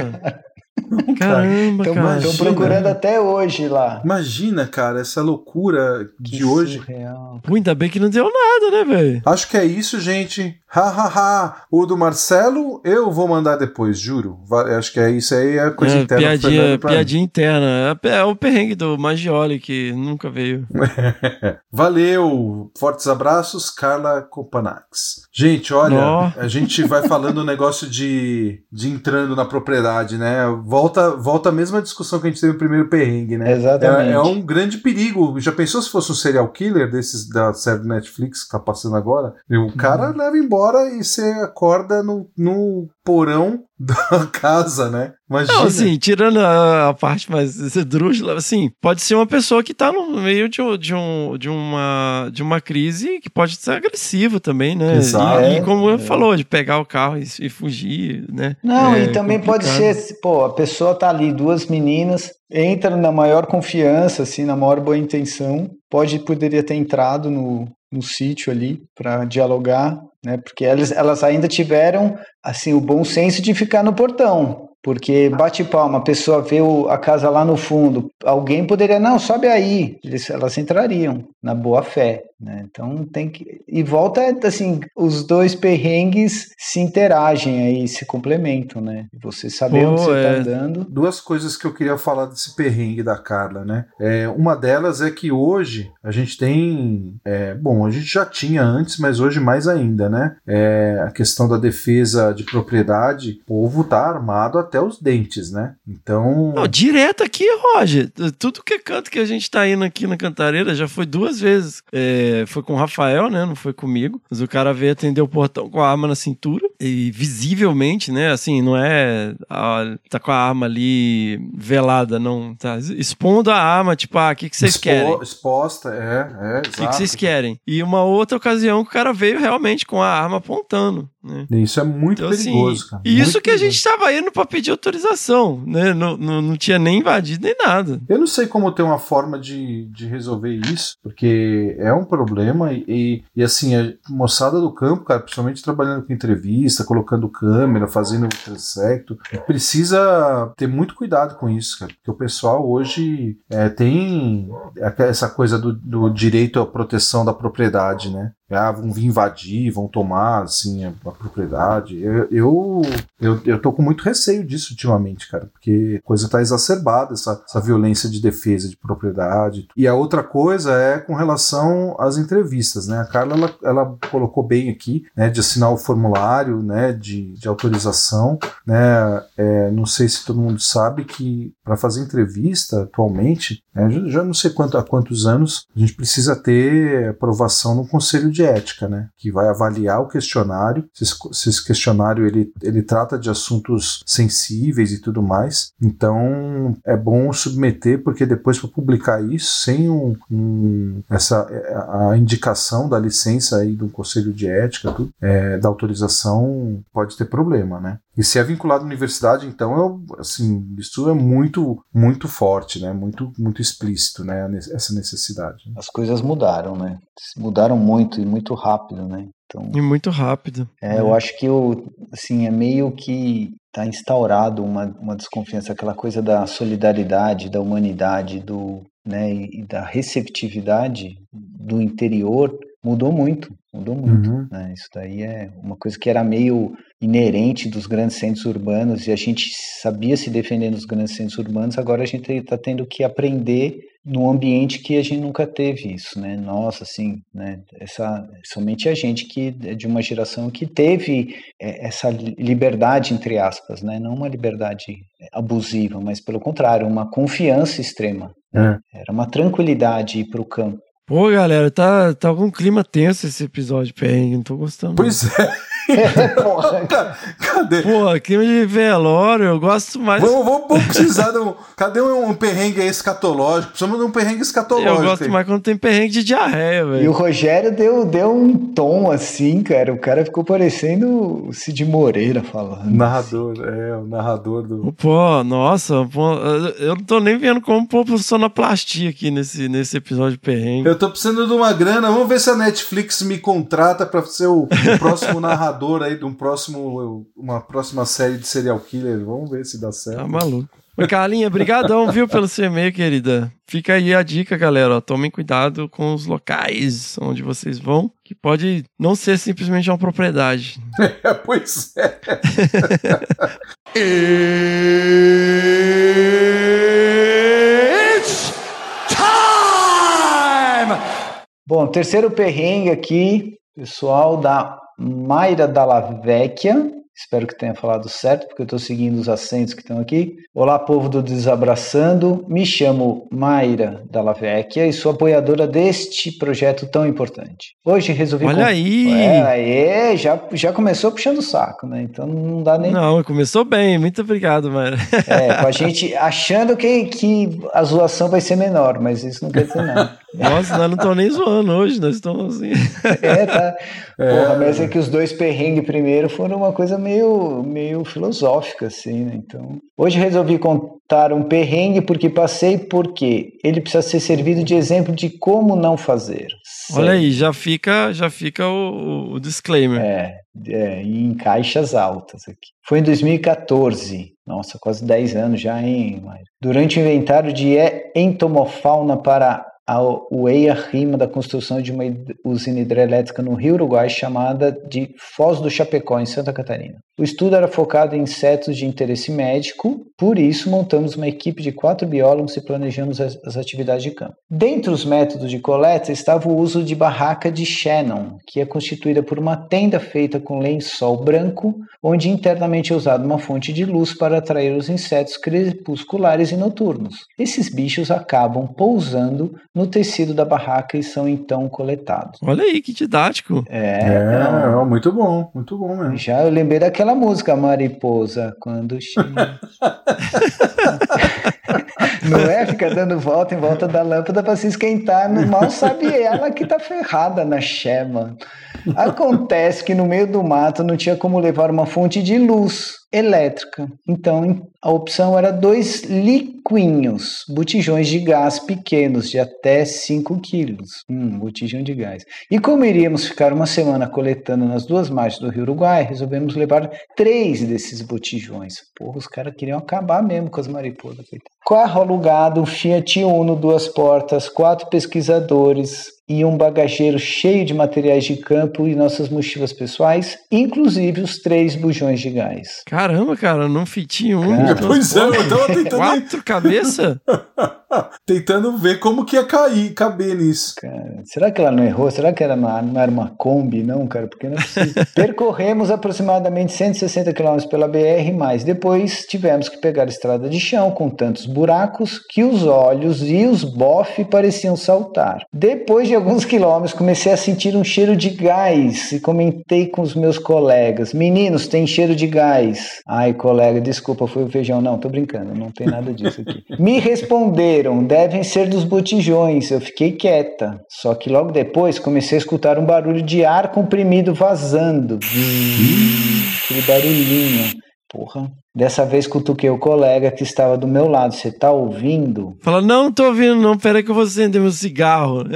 Speaker 1: Caramba,
Speaker 3: Estão
Speaker 1: cara.
Speaker 2: imagina.
Speaker 3: procurando até hoje lá.
Speaker 2: Imagina, cara, essa loucura de
Speaker 3: Que
Speaker 2: hoje.
Speaker 3: surreal.
Speaker 1: Pô, ainda bem que não deu nada, né, velho?
Speaker 2: Acho que é isso, gente. Ha, ha, ha. O do Marcelo eu vou mandar depois, juro. Acho que é isso aí, é coisa
Speaker 1: É,
Speaker 2: interna.
Speaker 1: piadinha,
Speaker 2: mim.
Speaker 1: piadinha interna. É, é o perrengue do Magioli, que nunca veio.
Speaker 2: Valeu, fortes abraços, Carla Copanax. Gente, olha, a gente vai falando o negócio de, de entrando na propriedade, né? Volta, volta a mesma discussão que a gente teve no primeiro perrengue, né?
Speaker 3: Exatamente.
Speaker 2: É, é um grande perigo. Já pensou se fosse um serial killer desses da série do Netflix que tá passando agora? O cara
Speaker 3: Uhum.
Speaker 2: leva embora e você acorda no, no porão da casa, né? Imagina.
Speaker 1: Não, assim, tirando a, a parte mais esdrúxula, assim, pode ser uma pessoa que tá no meio de, um- de, um, de, uma, de uma crise que pode ser agressiva também, né?
Speaker 2: Exato.
Speaker 1: E, e como
Speaker 3: É.
Speaker 1: falou, de pegar o carro e, e fugir, né?
Speaker 3: Não,
Speaker 1: É
Speaker 3: e também pode
Speaker 1: complicado.
Speaker 3: ser, pô, a pessoa tá ali, duas meninas, entra na maior confiança, assim, na maior boa intenção, pode, poderia ter entrado no, no sítio ali para dialogar, né? Porque elas, elas ainda tiveram assim o bom senso de ficar no portão. Porque bate palma, a pessoa vê o- a casa lá no fundo, alguém poderia, não, sobe aí. Eles, elas entrariam na boa fé. Né? Então tem que. E volta, assim, os dois perrengues se interagem aí, se complementam, né? Você saber
Speaker 1: Pô,
Speaker 3: onde você
Speaker 1: é.
Speaker 3: tá andando.
Speaker 2: Duas coisas que eu queria falar desse perrengue da Carla, né? É, uma delas é que hoje a gente tem. é, bom, a gente já tinha antes, mas hoje mais ainda, né? É, a questão da defesa de propriedade, o povo tá armado até os dentes, né? Então.
Speaker 1: Não, direto aqui, Roger. Tudo que é canto que a gente tá indo aqui na Cantareira já foi duas vezes. É, foi com o Rafael, né? Não foi comigo. Mas o cara veio atender o portão com a arma na cintura. E visivelmente, né? Assim, não é. ah, tá com a arma ali velada, não. Tá expondo a arma, tipo, ah, o que, que vocês
Speaker 2: expo-
Speaker 1: querem?
Speaker 2: Exposta, é, é,
Speaker 1: O que, que vocês querem? E uma outra ocasião que o cara veio realmente com a arma apontando, né?
Speaker 2: Isso é muito
Speaker 1: Então, assim,
Speaker 2: perigoso, cara.
Speaker 1: e isso que a
Speaker 2: perigoso.
Speaker 1: gente tava indo pra pedir autorização, né? Não, não, não tinha nem invadido nem nada.
Speaker 2: Eu não sei como ter uma forma de, de resolver isso, porque é um problema e, e, e, assim, a moçada do campo, cara, principalmente trabalhando com entrevista, colocando câmera, fazendo transecto, precisa ter muito cuidado com isso, cara, porque o pessoal hoje é, tem essa coisa do, do direito à proteção da propriedade, né? Ah, vão vir invadir, vão tomar, assim, a, a propriedade. Eu, eu, eu, eu tô com muito receio disso ultimamente, cara, porque a coisa tá exacerbada, essa, essa violência de defesa de propriedade. E a outra coisa é com relação às entrevistas, né? A Carla, ela, ela colocou bem aqui, né, de assinar o formulário, né, de, de autorização, né? É, não sei se todo mundo sabe que para fazer entrevista atualmente, né, já, já não sei quanto, há quantos anos, a gente precisa ter aprovação no Conselho de Ética, né? Que vai avaliar o questionário. Se esse questionário ele, ele trata de assuntos sensíveis e tudo mais. Então é bom submeter, porque depois para publicar isso, sem um, um, essa, a indicação da licença aí do Conselho de Ética, tudo, é, da autorização, pode ter problema, né? E se é vinculado à universidade, então, eu, assim, isso é muito, muito forte, né? Muito, muito explícito, né? Essa necessidade.
Speaker 3: As coisas mudaram, né? Mudaram muito e muito rápido, né? Então,
Speaker 1: E muito rápido.
Speaker 3: é, eu acho que o, assim, é meio que está instaurado uma, uma desconfiança, aquela coisa da solidariedade, da humanidade, do, né, e da receptividade do interior mudou muito, mudou muito.
Speaker 2: Uhum.
Speaker 3: né? Isso daí é uma coisa que era meio inerente dos grandes centros urbanos e a gente sabia se defender nos grandes centros urbanos, agora a gente está tendo que aprender num ambiente que a gente nunca teve isso, né? Nossa, assim, né? Essa, somente a gente que é de uma geração que teve é, essa liberdade, entre aspas, né? Não uma liberdade abusiva, mas pelo contrário, uma confiança extrema.
Speaker 2: É.
Speaker 3: Era uma tranquilidade ir para o campo.
Speaker 1: Pô, galera, tá, tá algum clima tenso esse episódio, perrengue, não tô gostando. não.
Speaker 2: Pois é.
Speaker 3: Porra,
Speaker 2: Cadê?
Speaker 1: Pô, clima de velório, eu gosto mais.
Speaker 2: Vamos, vamos, vamos precisar de um. Cadê um, um perrengue escatológico? Precisamos de um perrengue escatológico.
Speaker 1: Eu gosto
Speaker 2: aí.
Speaker 1: mais quando tem perrengue de diarreia,
Speaker 3: E o
Speaker 1: velho.
Speaker 3: Rogério deu, deu um tom assim, cara. O cara ficou parecendo o Cid Moreira falando.
Speaker 2: Narrador, é, o narrador do.
Speaker 1: Pô, nossa, pô, eu não tô nem vendo como pôr sonoplastia aqui nesse, nesse episódio de perrengue.
Speaker 2: Eu tô precisando de uma grana. Vamos ver se a Netflix me contrata pra ser o, o próximo narrador aí de um próximo, uma próxima série de serial killer. Vamos ver se dá certo.
Speaker 1: Tá maluco. Mas, Carlinha, brigadão, viu, pelo seu e-mail, querida. Fica aí a dica, galera. ó, tomem cuidado com os locais onde vocês vão, que pode não ser simplesmente uma propriedade.
Speaker 2: É, pois é.
Speaker 3: Bom, terceiro perrengue aqui, pessoal da Mayra Dalla Vecchia. Espero que tenha falado certo, porque eu estou seguindo os acentos que estão aqui. Olá, povo do Desabraçando. Me chamo Mayra Dalla Vecchia e sou apoiadora deste projeto tão importante. Hoje resolvi.
Speaker 1: Olha
Speaker 3: com-
Speaker 1: aí!
Speaker 3: É, aí, já, já começou puxando o saco, né? Então não dá nem
Speaker 1: Não, começou bem. Muito obrigado, mano.
Speaker 3: É, com a gente achando que, que a zoação vai ser menor, mas isso não quer dizer nada.
Speaker 1: Nossa, nós não estamos nem zoando hoje, nós estamos assim.
Speaker 3: É, tá. Porra, mas é que os dois perrengues primeiro foram uma coisa meio, meio filosófica, assim, né? Então, hoje resolvi contar um perrengue porque passei porque ele precisa ser servido de exemplo de como não fazer.
Speaker 1: Olha aí, já fica, já fica o, o disclaimer.
Speaker 3: É, é, em caixas altas aqui. Foi em 2014. Nossa, quase 10 anos já, hein? Durante o inventário de entomofauna para a UEIA rima da construção de uma usina hidrelétrica no Rio Uruguai chamada de Foz do Chapecó, em Santa Catarina. O estudo era focado em insetos de interesse médico, por isso montamos uma equipe de quatro biólogos e planejamos as, as atividades de campo. Dentre os métodos de coleta estava o uso de barraca de Shannon, que é constituída por uma tenda feita com lençol branco, onde internamente é usada uma fonte de luz para atrair os insetos crepusculares e noturnos. Esses bichos acabam pousando no tecido da barraca e são então coletados.
Speaker 1: Olha aí, que didático.
Speaker 3: É,
Speaker 2: É,
Speaker 3: não.
Speaker 2: muito bom, muito bom mesmo.
Speaker 3: Já eu lembrei daquela música Mariposa, quando chega. Não é? Fica dando volta em volta da lâmpada para se esquentar. Mal sabe ela que tá ferrada na chama. Acontece que no meio do mato não tinha como levar uma fonte de luz elétrica. Então a opção era dois liquinhos, botijões de gás pequenos, de até 5 quilos. Hum, botijão de gás. E como iríamos ficar uma semana coletando nas duas margens do Rio Uruguai, resolvemos levar três desses botijões. Porra, os caras queriam acabar mesmo com as mariposas. coitado. Carro alugado, um Fiat Uno, duas portas, quatro pesquisadores e um bagageiro cheio de materiais de campo e nossas mochilas pessoais, inclusive os três bujões de gás.
Speaker 1: Caramba, cara, num fitinho um.
Speaker 3: Cara,
Speaker 2: Pois é, eu tava tentando,
Speaker 1: Quatro cabeça?
Speaker 2: tentando ver como que ia cair, caber nisso.
Speaker 3: Cara, será que ela não errou? Será que era uma- não era uma Kombi? Não, cara, porque não é. Percorremos aproximadamente 160 km pela BR, mas depois tivemos que pegar a estrada de chão com tantos buracos que os olhos e os bofe pareciam saltar. Depois de alguns quilômetros, comecei a sentir um cheiro de gás e comentei com os meus colegas: Meninos, tem cheiro de gás. Ai, colega, desculpa, foi o feijão. Não, tô brincando, não tem nada disso aqui. Me responderam: devem ser dos botijões. Eu fiquei quieta. Só que logo depois comecei a escutar um barulho de ar comprimido vazando. Aquele barulhinho. Porra. Dessa vez cutuquei o colega que estava do meu lado. Você tá ouvindo?
Speaker 1: Fala, não, não tô ouvindo, não. Pera aí que eu vou acender meu cigarro.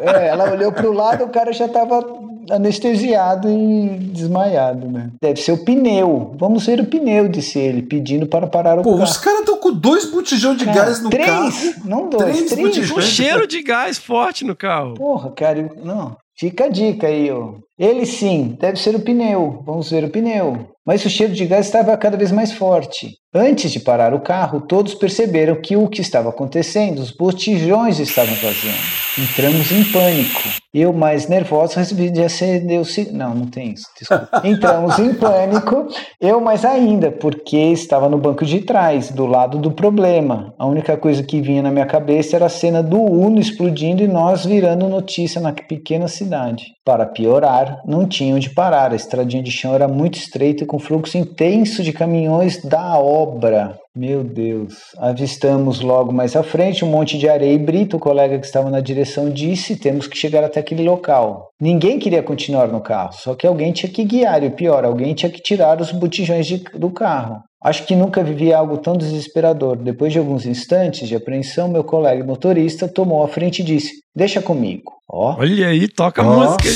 Speaker 3: É, ela olhou pro lado, o cara já tava anestesiado e desmaiado, né? Deve ser o pneu. Vamos ver o pneu, disse ele, pedindo para parar o
Speaker 2: Pô,
Speaker 3: carro.
Speaker 2: os caras estão com dois botijões de
Speaker 3: Cara,
Speaker 2: gás no
Speaker 3: três,
Speaker 2: carro.
Speaker 3: não dois,
Speaker 2: Três
Speaker 3: três.
Speaker 2: botijões.
Speaker 1: Um cheiro de gás forte no carro.
Speaker 3: Porra, cara, eu- não. Fica a dica aí, ó. Ele sim, deve ser o pneu. Vamos ver o pneu. Mas o cheiro de gás estava cada vez mais forte. Antes de parar o carro, todos perceberam que o que estava acontecendo, os botijões estavam vazando. Entramos em pânico. Eu, mais nervoso, resolvi acender o cigarro. Não, não tem isso, desculpa. Entramos em pânico. Eu, mais ainda, porque estava no banco de trás, do lado do problema. A única coisa que vinha na minha cabeça era a cena do Uno explodindo e nós virando notícia na pequena cidade. Para piorar, não tinha onde parar. A estradinha de chão era muito estreita e com fluxo intenso de caminhões da obra. Meu Deus. Avistamos logo mais à frente um monte de areia e brita. O colega que estava na direção disse: temos que chegar até aquele local. Ninguém queria continuar no carro, só que alguém tinha que guiar, e o pior, alguém tinha que tirar os botijões de- do carro. Acho que nunca vivi algo tão desesperador. Depois de alguns instantes de apreensão, meu colega motorista tomou a frente e disse: Deixa comigo. Ó,
Speaker 1: Olha aí, toca a música.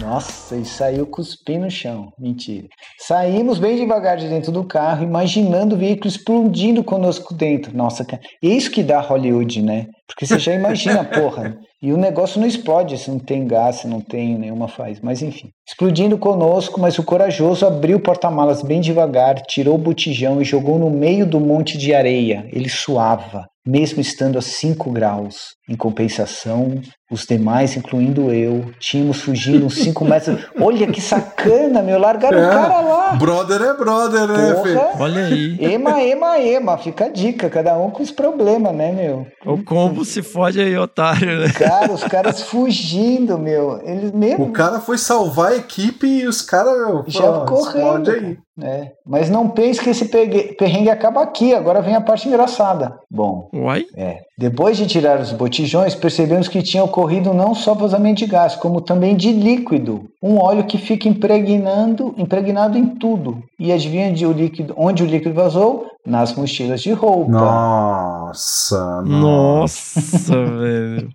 Speaker 3: Nossa, e saiu cuspindo no chão. Mentira. Saímos bem devagar de dentro do carro, imaginando o veículo explodindo conosco dentro. Nossa, cara, isso que dá Hollywood, né? Porque você já imagina, porra. E o negócio não explode se não tem gás, se não tem nenhuma faz. Mas enfim. Explodindo conosco, mas o corajoso abriu o porta-malas bem devagar, tirou o botijão e jogou no meio do monte de areia. Ele suava, mesmo estando a 5 graus. Em compensação, Os demais, incluindo eu, tínhamos fugindo uns 5 metros. Olha que sacana, meu. Largaram o cara lá.
Speaker 2: Brother é brother, né?
Speaker 3: Porra.
Speaker 1: Olha aí.
Speaker 3: Ema, ema, ema. Fica a dica. Cada um com os problemas, né, meu?
Speaker 1: O combo se fode aí, otário, né?
Speaker 3: Cara, os caras fugindo, meu. Eles mesmo.
Speaker 2: O cara foi salvar a equipe e os caras. meu,
Speaker 3: Já
Speaker 2: pô,
Speaker 3: correndo.
Speaker 2: aí.
Speaker 3: É, mas não pense que esse perrengue acaba aqui, agora vem a parte engraçada. Bom,
Speaker 1: Uai?
Speaker 3: é. Depois de tirar os botijões, percebemos que tinha ocorrido não só vazamento de gás, como também de líquido. Um óleo que fica impregnando, impregnado em tudo. E adivinha de o líquido, onde o líquido vazou? Nas mochilas de roupa.
Speaker 2: Nossa,
Speaker 1: Nossa, velho.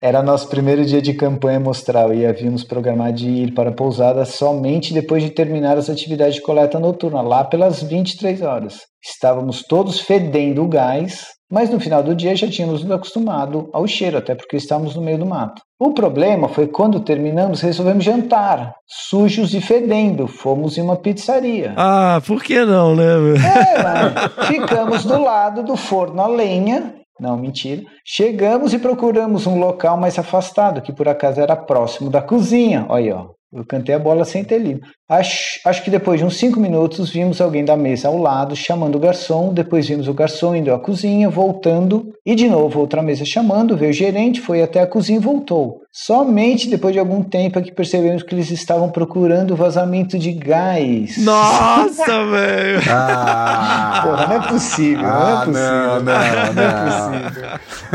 Speaker 3: Era nosso primeiro dia de campanha mostral e havíamos programado de ir para a pousada somente depois de terminar as atividades de coleta noturna, lá pelas 23 horas. Estávamos todos fedendo o gás, mas no final do dia já tínhamos nos acostumado ao cheiro, até porque estávamos no meio do mato. O problema foi quando terminamos, resolvemos jantar, sujos e fedendo. Fomos em uma pizzaria.
Speaker 1: Ah, por que não, né?
Speaker 3: É, mas ficamos do lado do forno a lenha. Não, mentira. Chegamos e procuramos um local mais afastado, que por acaso era próximo da cozinha. Olha aí, ó. Eu cantei a bola sem ter lido. Acho, acho que depois de uns cinco minutos vimos alguém da mesa ao lado chamando o garçom. Depois vimos o garçom indo à cozinha, voltando. E de novo outra mesa chamando. Veio o gerente, foi até a cozinha e voltou. Somente depois de algum tempo é que percebemos que eles estavam procurando vazamento de gás.
Speaker 1: Nossa, velho.
Speaker 2: Ah,
Speaker 3: Porra, não é possível, não
Speaker 2: Ah,
Speaker 3: é possível.
Speaker 2: não, não,
Speaker 3: não é
Speaker 2: não.
Speaker 3: possível.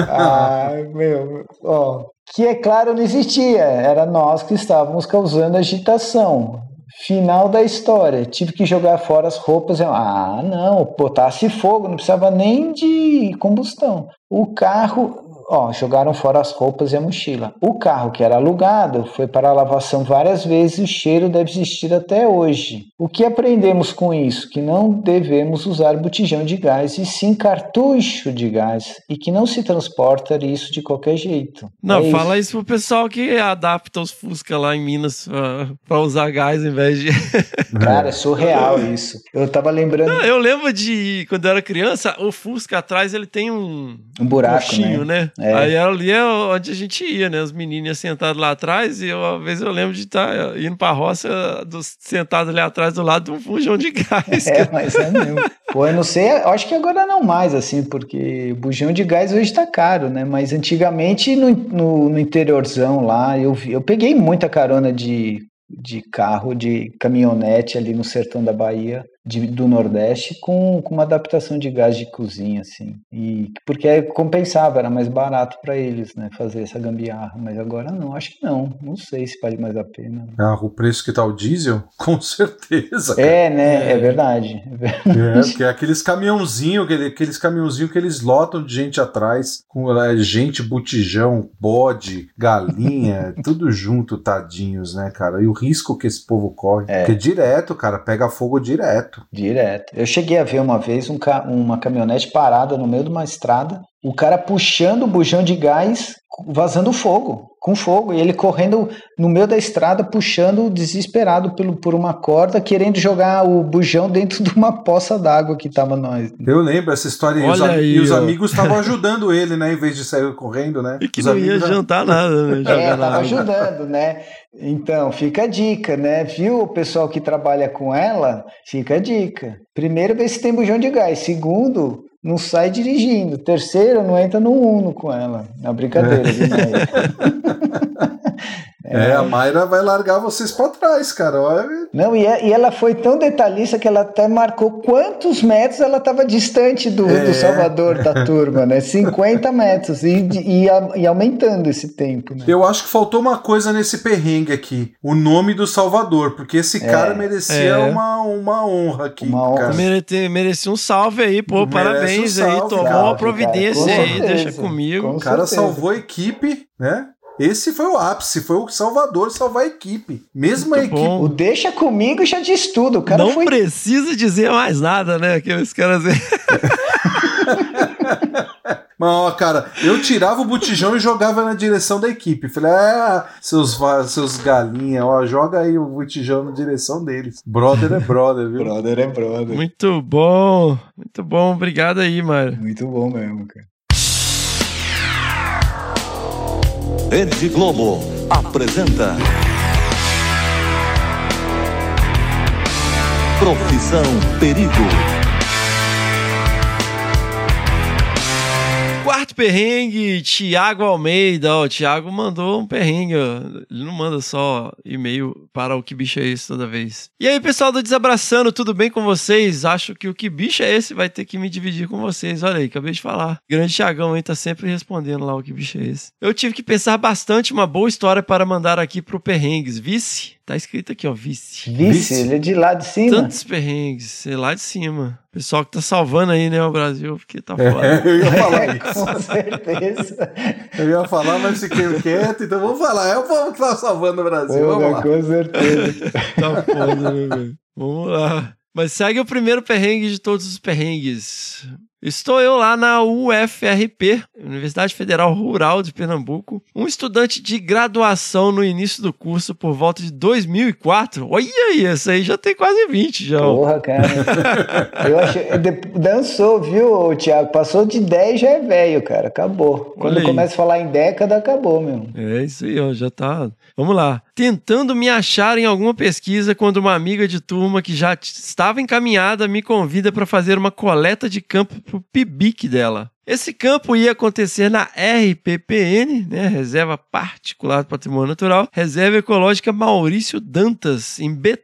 Speaker 3: Ah, meu, ó. Que é claro não existia, era nós que estávamos causando agitação. Final da história, tive que jogar fora as roupas. Eu, ah, não, botasse fogo, não precisava nem de combustão. O carro, ó, jogaram fora as roupas e a mochila. O carro que era alugado foi para a lavação várias vezes e o cheiro deve existir até hoje. O que aprendemos com isso? Que não devemos usar botijão de gás e sim cartucho de gás e que não se transporta isso de qualquer jeito.
Speaker 1: Não,
Speaker 3: É
Speaker 1: fala isso pro pessoal que adapta os Fusca lá em Minas ah, pra usar gás em vez de.
Speaker 3: Cara, é surreal isso. Eu tava lembrando
Speaker 1: Não, eu lembro de quando eu era criança, o Fusca atrás ele tem um
Speaker 3: um buraco,
Speaker 1: coxinho,
Speaker 3: né?
Speaker 1: né?
Speaker 3: É.
Speaker 1: Aí ali é onde a gente ia, né? Os meninos sentados lá atrás e eu, às vezes eu lembro de estar indo pra roça, dos, sentado ali atrás do lado de um fujão de gás.
Speaker 3: É, mas é mesmo. Pô, eu não sei, eu acho que agora não mais, assim, porque bujão de gás hoje tá caro, né? Mas antigamente no, no, no interiorzão lá, eu, eu peguei muita carona de, de carro, de caminhonete ali no sertão da Bahia, de- do Nordeste, com, com uma adaptação de gás de cozinha, assim. E porque compensava, era mais barato para eles, né? Fazer essa gambiarra. Mas agora não, acho que não. Não sei se vale mais a pena.
Speaker 2: Ah, o preço que tá o diesel? Com certeza. cara.
Speaker 3: É, né? É verdade. É verdade.
Speaker 2: É, porque é aqueles caminhãozinhos, aquele- aqueles caminhãozinhos que eles lotam de gente atrás, com é, gente, botijão, bode, galinha, tudo junto, tadinhos, né, cara? E o risco que esse povo corre.
Speaker 3: É.
Speaker 2: Porque direto, cara, pega fogo direto.
Speaker 3: Direto. Eu cheguei a ver uma vez um ca- uma caminhonete parada no meio de uma estrada, o cara puxando o bujão de gás, vazando fogo, com fogo, e ele correndo no meio da estrada, puxando desesperado pelo, por uma corda, querendo jogar o bujão dentro de uma poça d'água que tava nós.
Speaker 2: Eu lembro essa história e os,
Speaker 1: aí,
Speaker 2: e os amigos estavam ajudando ele, né? Em vez de sair correndo, né?
Speaker 1: E que
Speaker 2: Os
Speaker 1: não ia jantar nada, né?
Speaker 3: É,
Speaker 1: Jogar
Speaker 3: tava
Speaker 1: nada.
Speaker 3: ajudando, né? Então, fica a dica, né? Viu o pessoal que trabalha com ela? Fica a dica. Primeiro, vê se tem bujão de gás. Segundo, não sai dirigindo. Terceiro, não entra no Uno com ela. Não, brincadeira, Maia?
Speaker 2: É, a Mayra vai largar vocês pra trás, cara. Olha,
Speaker 3: Não, e, é- e ela foi tão detalhista que ela até marcou quantos metros ela estava distante do,
Speaker 2: É.
Speaker 3: do Salvador da turma, né? 50 metros. E, e, e aumentando esse tempo, né?
Speaker 2: Eu acho que faltou uma coisa nesse perrengue aqui. O nome do Salvador, porque esse cara merecia
Speaker 1: É.
Speaker 2: uma, uma honra aqui.
Speaker 3: Uma honra.
Speaker 2: cara.
Speaker 1: Merece, merecia um salve aí, pô.
Speaker 2: Merece
Speaker 1: parabéns
Speaker 2: um
Speaker 1: aí.
Speaker 2: salve,
Speaker 1: Tomou
Speaker 2: cara,
Speaker 1: uma providência
Speaker 3: cara,
Speaker 1: aí,
Speaker 3: certeza,
Speaker 1: deixa comigo.
Speaker 3: com
Speaker 2: O cara
Speaker 3: certeza.
Speaker 2: salvou a equipe, né? Esse foi o ápice, foi o Salvador salvar a equipe. Mesmo a equipe.
Speaker 1: bom.
Speaker 3: O deixa comigo já diz tudo. O cara
Speaker 1: não
Speaker 3: foi
Speaker 1: precisa dizer mais nada, né? Aqueles caras.
Speaker 2: Mas, ó, cara, eu tirava o botijão e jogava na direção da equipe. Falei, ah, seus, seus galinha, ó, joga aí o botijão na direção deles. Brother é brother, viu?
Speaker 3: Brother é brother.
Speaker 1: Muito bom, muito bom. Obrigado aí, Mário.
Speaker 3: Muito bom mesmo, cara.
Speaker 4: Rede Globo apresenta. Profissão Perigo.
Speaker 1: Quarto perrengue, Tiago Almeida. Ó, o Tiago mandou um perrengue. ó. Ele não manda só e-mail para o que bicho é esse toda vez. E aí, pessoal do Desabraçando, tudo bem com vocês? Acho que o que bicho é esse vai ter que me dividir com vocês. Olha aí, acabei de falar. Grande Tiagão aí tá sempre respondendo lá o que bicho é esse. Eu tive que pensar bastante uma boa história para mandar aqui pro Perrengues. Vice? Tá escrito aqui, ó, vice.
Speaker 3: Vice, ele é de lá de cima.
Speaker 1: Tantos perrengues, sei lá de cima. Pessoal que tá salvando aí, né, o Brasil, porque tá
Speaker 2: É,
Speaker 1: foda.
Speaker 2: eu ia falar
Speaker 3: É, com certeza.
Speaker 2: Eu ia falar, mas fiquei quieto, então vamos falar. É o povo que tá salvando o Brasil. Vamos
Speaker 3: Porra,
Speaker 2: lá.
Speaker 3: com certeza.
Speaker 1: Tá foda, né, velho? Vamos lá. Mas segue o primeiro perrengue de todos os perrengues. Estou eu lá na UFRP, Universidade Federal Rural de Pernambuco, um estudante de graduação no início do curso por volta de 2004. Olha aí, esse aí já tem quase 20 já.
Speaker 3: Porra, cara. Eu achei. Dançou, viu, Thiago? Passou de 10 já é velho, cara. Acabou. Quando começa a falar em década, acabou, meu.
Speaker 1: É isso aí, ó, já tá. Vamos lá. Tentando me achar em alguma pesquisa quando uma amiga de turma que já estava encaminhada me convida para fazer uma coleta de campo pro PIBIC dela. Esse campo ia acontecer na RPPN, né, Reserva Particular do Patrimônio Natural, Reserva Ecológica Maurício Dantas, em Betânia,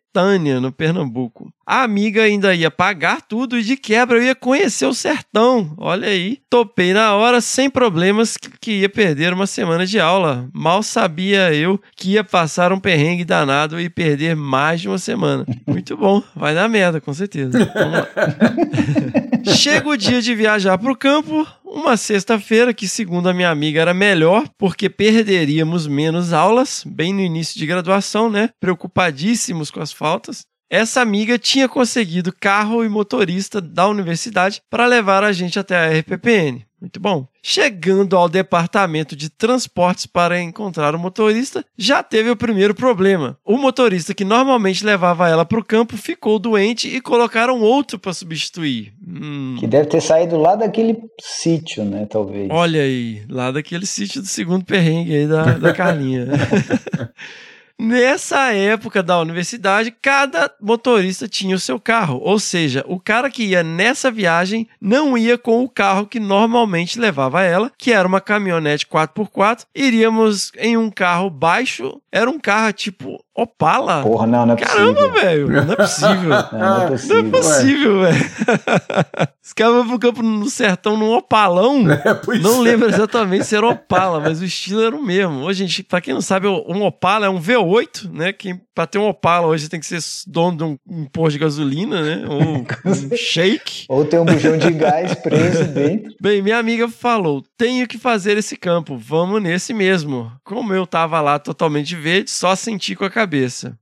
Speaker 1: no Pernambuco. A amiga ainda ia pagar tudo e de quebra eu ia conhecer o sertão. Olha aí, topei na hora sem problemas que, que ia perder uma semana de aula. Mal sabia eu que ia passar um perrengue danado e perder mais de uma semana. Muito bom, vai dar merda, com certeza. Vamos lá. Chega o dia de viajar para o campo, uma sexta-feira que, segundo a minha amiga, era melhor porque perderíamos menos aulas, bem no início de graduação, né? Preocupadíssimos com as faltas. Essa amiga tinha conseguido carro e motorista da universidade para levar a gente até a RPPN. Muito bom. Chegando ao departamento de transportes para encontrar o motorista, já teve o primeiro problema. O motorista que normalmente levava ela para o campo ficou doente e colocaram outro para substituir. Hum,
Speaker 3: Que deve ter saído lá daquele sítio, né? Talvez.
Speaker 1: Olha aí, lá daquele sítio do segundo perrengue aí da, da Carlinha. Nessa época da universidade, cada motorista tinha o seu carro. Ou seja, o cara que ia nessa viagem não ia com o carro que normalmente levava ela, que era uma caminhonete 4x4. Iríamos em um carro baixo. Era um carro tipo Opala.
Speaker 3: Porra, não, não é
Speaker 1: Caramba,
Speaker 3: possível.
Speaker 1: velho. Não é possível.
Speaker 3: Não, não é
Speaker 1: Não é
Speaker 3: possível.
Speaker 1: velho. Os caras vão pro campo no sertão num opalão.
Speaker 2: É, pois
Speaker 1: Não
Speaker 2: é.
Speaker 1: lembro exatamente se era Opala, mas o estilo era o mesmo. Hoje, gente, pra quem não sabe, um Opala é um V8, né? Quem, pra ter um Opala hoje tem que ser dono de um, um posto de gasolina, né? Ou um shake.
Speaker 3: Ou tem um bujão de gás preso dentro.
Speaker 1: Bem, minha amiga falou: tenho que fazer esse campo, vamos nesse mesmo. Como eu tava lá totalmente verde, só senti com a cabeça.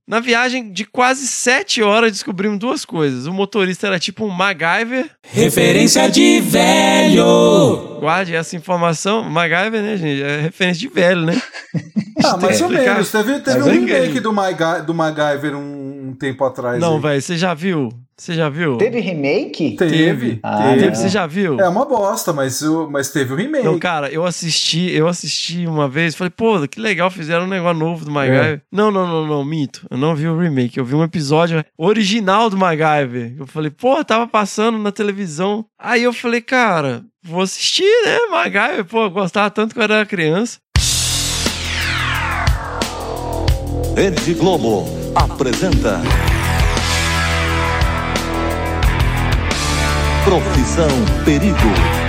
Speaker 1: Na viagem de quase sete horas, descobrimos duas coisas. O motorista era tipo um MacGyver.
Speaker 5: Referência de velho!
Speaker 1: Guarde essa informação. MacGyver, né, gente? É referência de velho, né?
Speaker 2: Ah, mais ou menos. Teve, teve
Speaker 1: Mas
Speaker 2: um remake do, MacGy- do MacGyver um, um tempo atrás.
Speaker 1: Não, velho, você já viu? Você já viu?
Speaker 3: Teve remake?
Speaker 2: Teve.
Speaker 3: Ah,
Speaker 2: teve.
Speaker 1: Teve, você já viu?
Speaker 2: É uma bosta, mas, o- mas teve o remake.
Speaker 1: Não, cara, eu assisti, eu assisti uma vez, falei, pô, que legal, fizeram um negócio novo do MacGyver. Não, não, não, não, minto. Eu não vi o remake, eu vi um episódio original do MacGyver. Eu falei, pô, tava passando na televisão. Aí eu falei, cara, vou assistir, né, MacGyver, pô, eu gostava tanto quando eu era criança.
Speaker 4: Rede Globo apresenta. Profissão Perigo.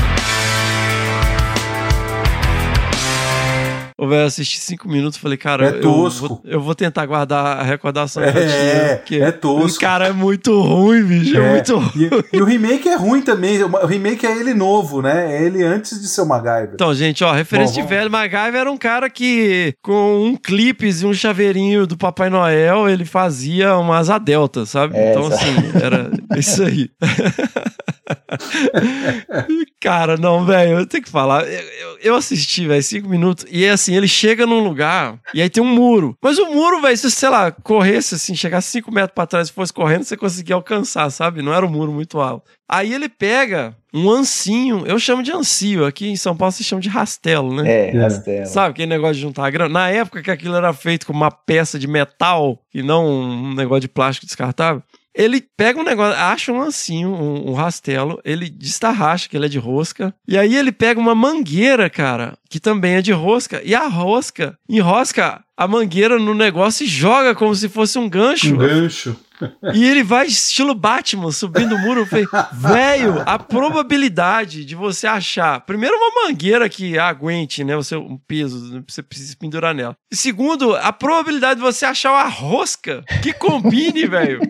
Speaker 1: Eu assisti cinco minutos, falei, cara,
Speaker 2: É
Speaker 1: eu
Speaker 2: tosco.
Speaker 1: vou, eu vou tentar guardar a recordação que eu
Speaker 2: É,
Speaker 1: tinha, porque
Speaker 2: é tosco.
Speaker 1: Cara, é muito ruim, bicho, é,
Speaker 2: É,
Speaker 1: muito ruim.
Speaker 2: E, e o remake é ruim também. O remake é ele novo, né? É ele antes de ser o MacGyver.
Speaker 1: Então, gente, ó, referência
Speaker 2: Bom,
Speaker 1: de velho, MacGyver era um cara que, com um clipes e um chaveirinho do Papai Noel, ele fazia uma asa delta, sabe?
Speaker 3: É,
Speaker 1: então, assim, era isso aí. Cara, não, velho, eu tenho que falar. Eu, eu- eu assisti, velho, cinco minutos. E é assim, ele chega num lugar e aí tem um muro. Mas o muro, velho, se sei lá, corresse assim, chegasse cinco metros pra trás e fosse correndo, você conseguia alcançar, sabe? Não era um muro muito alto. Aí ele pega um ancinho, eu chamo de ancio, aqui em São Paulo se chama de rastelo, né?
Speaker 3: É,
Speaker 2: É.
Speaker 3: Rastelo.
Speaker 1: Sabe aquele negócio de juntar grana? Na época que aquilo era feito com uma peça de metal e não um negócio de plástico descartável, ele pega um negócio, acha um lancinho, um, um rastelo, ele destarracha que ele é de rosca, e aí ele pega uma mangueira, cara, que também é de rosca, e a rosca enrosca a mangueira no negócio e joga como se fosse um gancho.
Speaker 2: Um gancho.
Speaker 1: E ele vai estilo Batman, subindo o muro. Eu falei, velho, a probabilidade de você achar, primeiro, uma mangueira que aguente, né, o seu peso, você precisa pendurar nela. E segundo, a probabilidade de você achar uma rosca que combine, velho,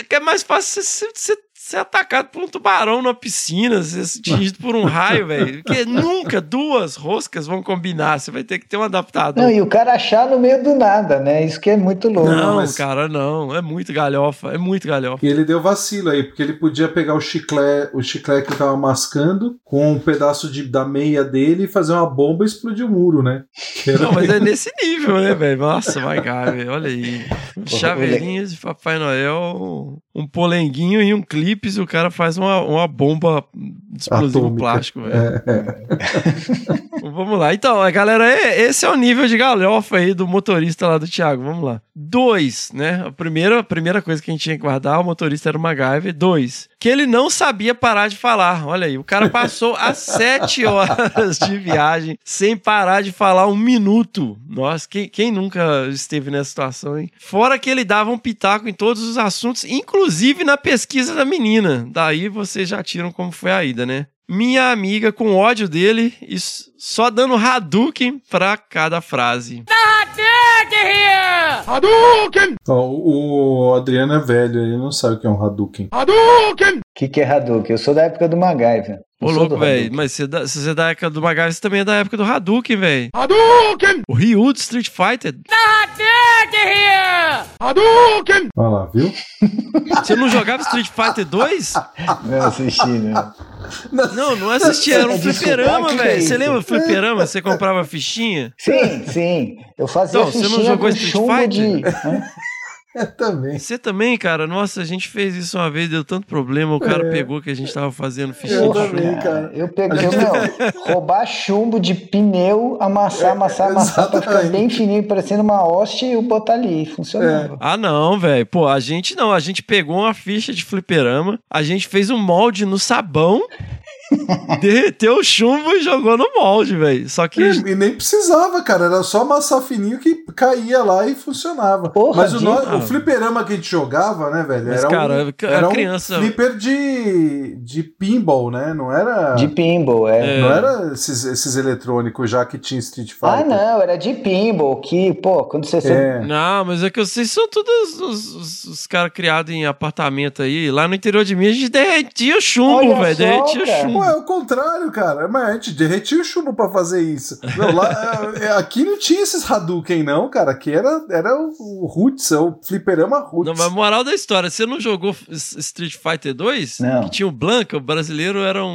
Speaker 1: é que é mais fácil você, você ser atacado por um tubarão numa piscina, ser atingido por um raio, velho. Porque nunca duas roscas vão combinar. Você vai ter que ter um adaptador.
Speaker 3: Não, e o cara achar no meio do nada, né? Isso que é muito louco.
Speaker 1: Não,
Speaker 2: mas-
Speaker 1: cara, não. É muito galhofa. É muito galhofa.
Speaker 2: E ele deu vacilo aí, porque ele podia pegar o chiclete, o chiclete que tava mascando com um pedaço de, da meia dele e fazer uma bomba e explodir o muro, né? Era-
Speaker 1: Não, mas é nesse nível, né, velho? Nossa, vai cá, velho. Olha aí.
Speaker 3: o
Speaker 1: Chaveirinhas de Papai Noel, um polenguinho e um clipe e o cara faz uma, uma bomba de explosivo
Speaker 2: Atômica.
Speaker 1: plástico, velho.
Speaker 2: É, é.
Speaker 1: Vamos lá. Então, galera, é- esse é o nível de galhofa aí do motorista lá do Thiago. Vamos lá. Dois, né? A primeira, a primeira coisa que a gente tinha que guardar, o motorista era o MacGyver. Dois, que ele não sabia parar de falar. Olha aí, o cara passou as sete horas de viagem sem parar de falar um minuto. Nossa, quem, quem nunca esteve nessa situação, hein? Fora que ele dava um pitaco em todos os assuntos, inclusive na pesquisa da menina. Daí vocês já tiram como foi a ida, né? Minha amiga com ódio dele e só dando Hadouken pra cada frase.
Speaker 2: Ó, o, o Adriano é velho, ele não sabe o que é um Hadouken.
Speaker 3: O que, que é Hadouken? Eu sou da época do MacGyver.
Speaker 1: Ô, louco, velho.
Speaker 3: Hadouken.
Speaker 1: Mas você, da- se você é da época do você também é da época do Hadouken, velho. Hadouken! O Ryu do Street Fighter.
Speaker 2: Olha lá, viu?
Speaker 1: Você não jogava Street Fighter 2?
Speaker 3: Não assisti, né?
Speaker 1: Não, não assistia. Era um fliperama,
Speaker 3: o que é
Speaker 1: velho. Você lembra do fliperama? Você comprava fichinha?
Speaker 3: Sim, sim. Eu fazia
Speaker 1: Então, você não
Speaker 3: fichinha
Speaker 1: jogou Street Fighter?
Speaker 3: de...
Speaker 2: É também.
Speaker 1: Você também, cara? Nossa, a gente fez isso uma vez, deu tanto problema. O cara pegou que a gente tava fazendo fichinha
Speaker 2: Eu
Speaker 1: de chumbo.
Speaker 2: também, cara.
Speaker 3: Eu peguei, meu, roubar chumbo de pneu, amassar, amassar, amassar pra ficar bem fininho, parecendo uma hoste e botar ali. Funcionava.
Speaker 1: Ah, não, velho. Pô, a gente não. A gente pegou uma ficha de fliperama, a gente fez um molde no sabão, derreteu o chumbo e jogou no molde, velho. Só que.
Speaker 2: E, e nem precisava, cara. Era só amassar fininho que caía lá e funcionava.
Speaker 3: Porra,
Speaker 2: Mas o, no-
Speaker 1: Ah.
Speaker 2: o fliperama que a gente jogava, né, velho?
Speaker 1: Mas,
Speaker 2: era
Speaker 1: cara,
Speaker 2: um, era um
Speaker 1: criança-
Speaker 2: flipper de, de pinball, né? Não era.
Speaker 3: De pinball, é.
Speaker 1: É.
Speaker 2: Não era esses, esses eletrônicos já que tinha Street Fighter.
Speaker 3: Ah, não, era de pinball, que, pô, quando você...
Speaker 2: É.
Speaker 1: Não, mas é que vocês são todos os, os, os caras criados em apartamento aí. Lá no interior de mim a gente derretia o chumbo, velho. Derretia o
Speaker 3: cara.
Speaker 1: chumbo.
Speaker 2: Pô, é o contrário, cara. Mas a gente derretia o chumbo pra fazer isso. Não, lá, é, aqui não tinha esses Hadouken, não, cara. Aqui era, era o, Roots, é o fliperama Roots.
Speaker 1: Não, mas moral da história, você não jogou Street Fighter 2?
Speaker 3: Não.
Speaker 1: Que tinha o Blanca, o brasileiro era um,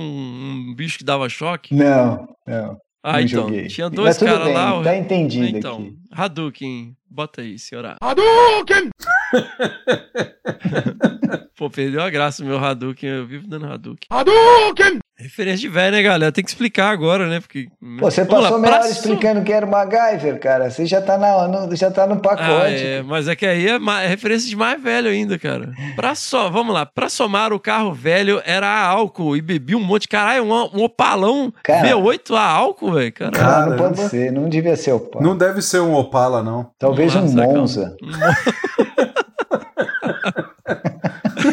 Speaker 1: um bicho que dava choque.
Speaker 3: Não, não.
Speaker 1: Ah,
Speaker 3: não
Speaker 1: então.
Speaker 3: joguei.
Speaker 1: Tinha dois caras lá.
Speaker 3: Tá entendido
Speaker 1: Então,
Speaker 3: aqui.
Speaker 1: Hadouken. Bota aí, senhora. Pô, perdeu a graça o meu Hadouken. Eu vivo dando Hadouken. Hadouken! Referência de velho, né, galera? Tem que explicar agora, né? Porque.
Speaker 3: Pô, você
Speaker 1: Vamos lá,
Speaker 3: passou meia
Speaker 1: pra
Speaker 3: hora explicando que era o MacGyver, cara. Você já tá, na, no, já tá no pacote.
Speaker 1: Ah, é, mas é que aí é, ma- é referência de mais velho ainda, cara. Pra só, vamos lá, pra somar o carro velho era a álcool e bebi um monte, caralho, um, um opalão
Speaker 3: Cara.
Speaker 1: V8 a álcool, velho, cara.
Speaker 3: Cara, não pode ser, não devia ser o pau.
Speaker 2: Não deve ser um Opala, não.
Speaker 3: Talvez um
Speaker 1: Vamos lá, sacão.
Speaker 3: Monza.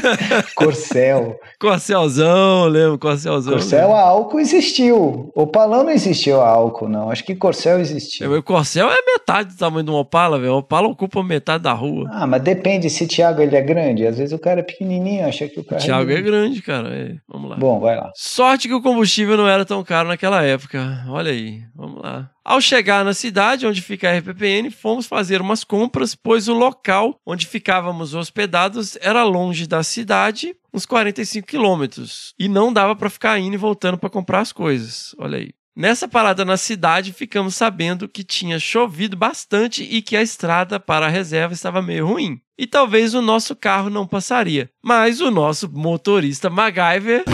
Speaker 3: Corcel.
Speaker 1: Corcelzão, lembro, Corcelzão.
Speaker 3: Corcel a álcool existiu. Opalão não existiu a álcool, não. Acho que Corcel existiu.
Speaker 1: O Corcel é metade do tamanho de um Opala, velho. O Opala ocupa metade da rua.
Speaker 3: Ah, mas depende se Thiago ele é grande. Às vezes o cara é pequenininho, acha que o
Speaker 1: O
Speaker 3: cara
Speaker 1: Thiago é
Speaker 3: é
Speaker 1: grande, cara. é, Vamos lá.
Speaker 3: Bom, vai lá.
Speaker 1: Sorte que o combustível não era tão caro naquela época. Olha aí, vamos lá. Ao chegar na cidade onde fica a RPPN, fomos fazer umas compras, pois o local onde ficávamos hospedados era longe da cidade uns 45 quilômetros. E não dava pra ficar indo e voltando pra comprar as coisas. Olha aí. Nessa parada na cidade, ficamos sabendo que tinha chovido bastante e que a estrada para a reserva estava meio ruim. E talvez o nosso carro não passaria. Mas o nosso motorista MacGyver,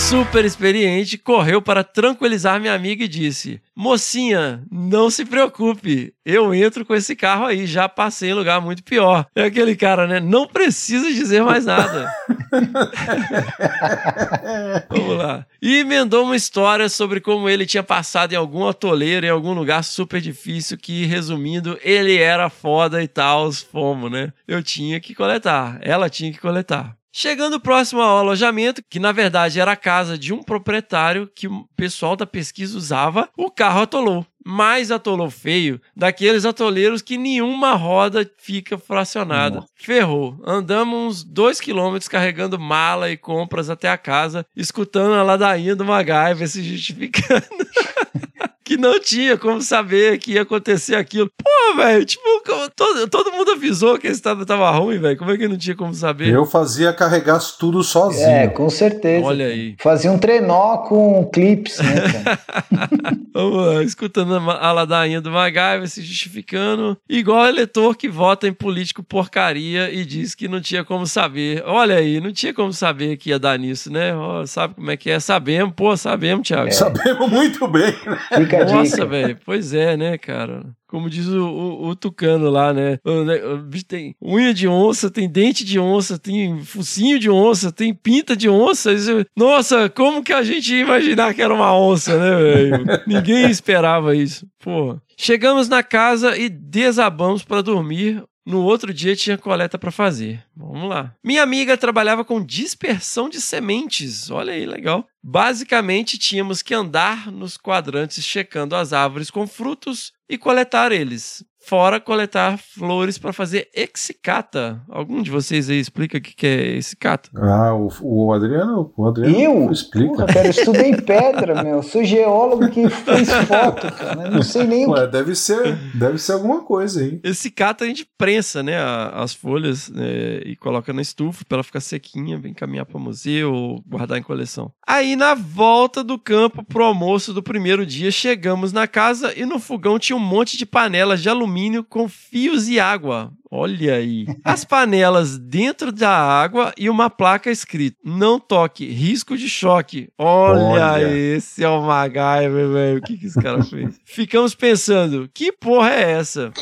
Speaker 1: super experiente, correu para tranquilizar minha amiga e disse: Mocinha, não se preocupe, eu entro com esse carro aí, já passei em lugar muito pior. É aquele cara, né? Não precisa dizer mais nada. Vamos lá. E emendou uma história sobre como ele tinha passado em algum atoleiro, em algum lugar super difícil, que, resumindo, ele era foda e tal, fomos, né? Eu tinha que coletar, ela tinha que coletar. Chegando próximo ao alojamento, que na verdade era a casa de um proprietário que o pessoal da pesquisa usava, o carro atolou. Mas atolou feio, daqueles atoleiros que nenhuma roda fica fracionada.
Speaker 2: Nossa.
Speaker 1: Ferrou. Andamos uns dois quilômetros carregando mala e compras até a casa, escutando a ladainha do MacGyver se justificando. que não tinha como saber que ia acontecer aquilo. Pô, velho, tipo, como- todo, todo mundo avisou que esse estado tava ruim, velho. Como é que não tinha como saber?
Speaker 2: Eu fazia carregar tudo sozinho.
Speaker 3: É, com certeza.
Speaker 1: Olha aí.
Speaker 3: Fazia um trenó com clips, né, cara?
Speaker 1: Vamos lá, escutando a a ladainha do MacGyver se justificando, igual eleitor que vota em político porcaria e diz que não tinha como saber. Olha aí, não tinha como saber que ia dar nisso, né? Ó, sabe como é que é? Sabemos, pô, sabemos, Thiago.
Speaker 2: Sabemos muito bem, né?
Speaker 3: Fica a
Speaker 1: Nossa,
Speaker 3: dica.
Speaker 1: velho, pois é, né, cara? Como diz o, o- o Tucano lá, né? O, o bicho tem unha de onça, tem dente de onça, tem focinho de onça, tem pinta de onça. Isso- Nossa, como que a gente ia imaginar que era uma onça, né, velho? Ninguém esperava isso. Porra. Chegamos na casa e desabamos para dormir. No outro dia tinha coleta para fazer. Vamos lá. Minha amiga trabalhava com dispersão de sementes. Olha aí, legal. Basicamente, tínhamos que andar nos quadrantes checando as árvores com frutos e coletar eles. Fora coletar flores para fazer exicata. Algum de vocês aí explica o que que é exicata?
Speaker 2: Ah, o, o Adriano, o Adriano
Speaker 3: Eu?
Speaker 2: explica.
Speaker 3: Porra, cara, eu estudei pedra, meu. Sou geólogo que fez foto, cara. Eu Não sei nem o que.
Speaker 2: Ué, deve ser, deve ser alguma coisa aí.
Speaker 1: Esse cata a gente prensa, né, as folhas né, e coloca na estufa pra ela ficar sequinha, vem caminhar para museu ou guardar em coleção. Aí na volta do campo pro almoço do primeiro dia, chegamos na casa e no fogão tinha um monte de panelas de alumínio com fios e água. Olha aí. As panelas dentro da água e uma placa escrito: Não toque, risco de choque. Olha,
Speaker 2: Olha.
Speaker 1: esse é o MacGyver, velho. O que, que esse cara fez? Ficamos pensando: que porra é essa?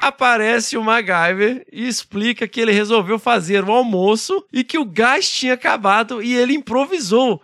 Speaker 1: Aparece o MacGyver e explica que ele resolveu fazer o almoço e que o gás tinha acabado e ele improvisou.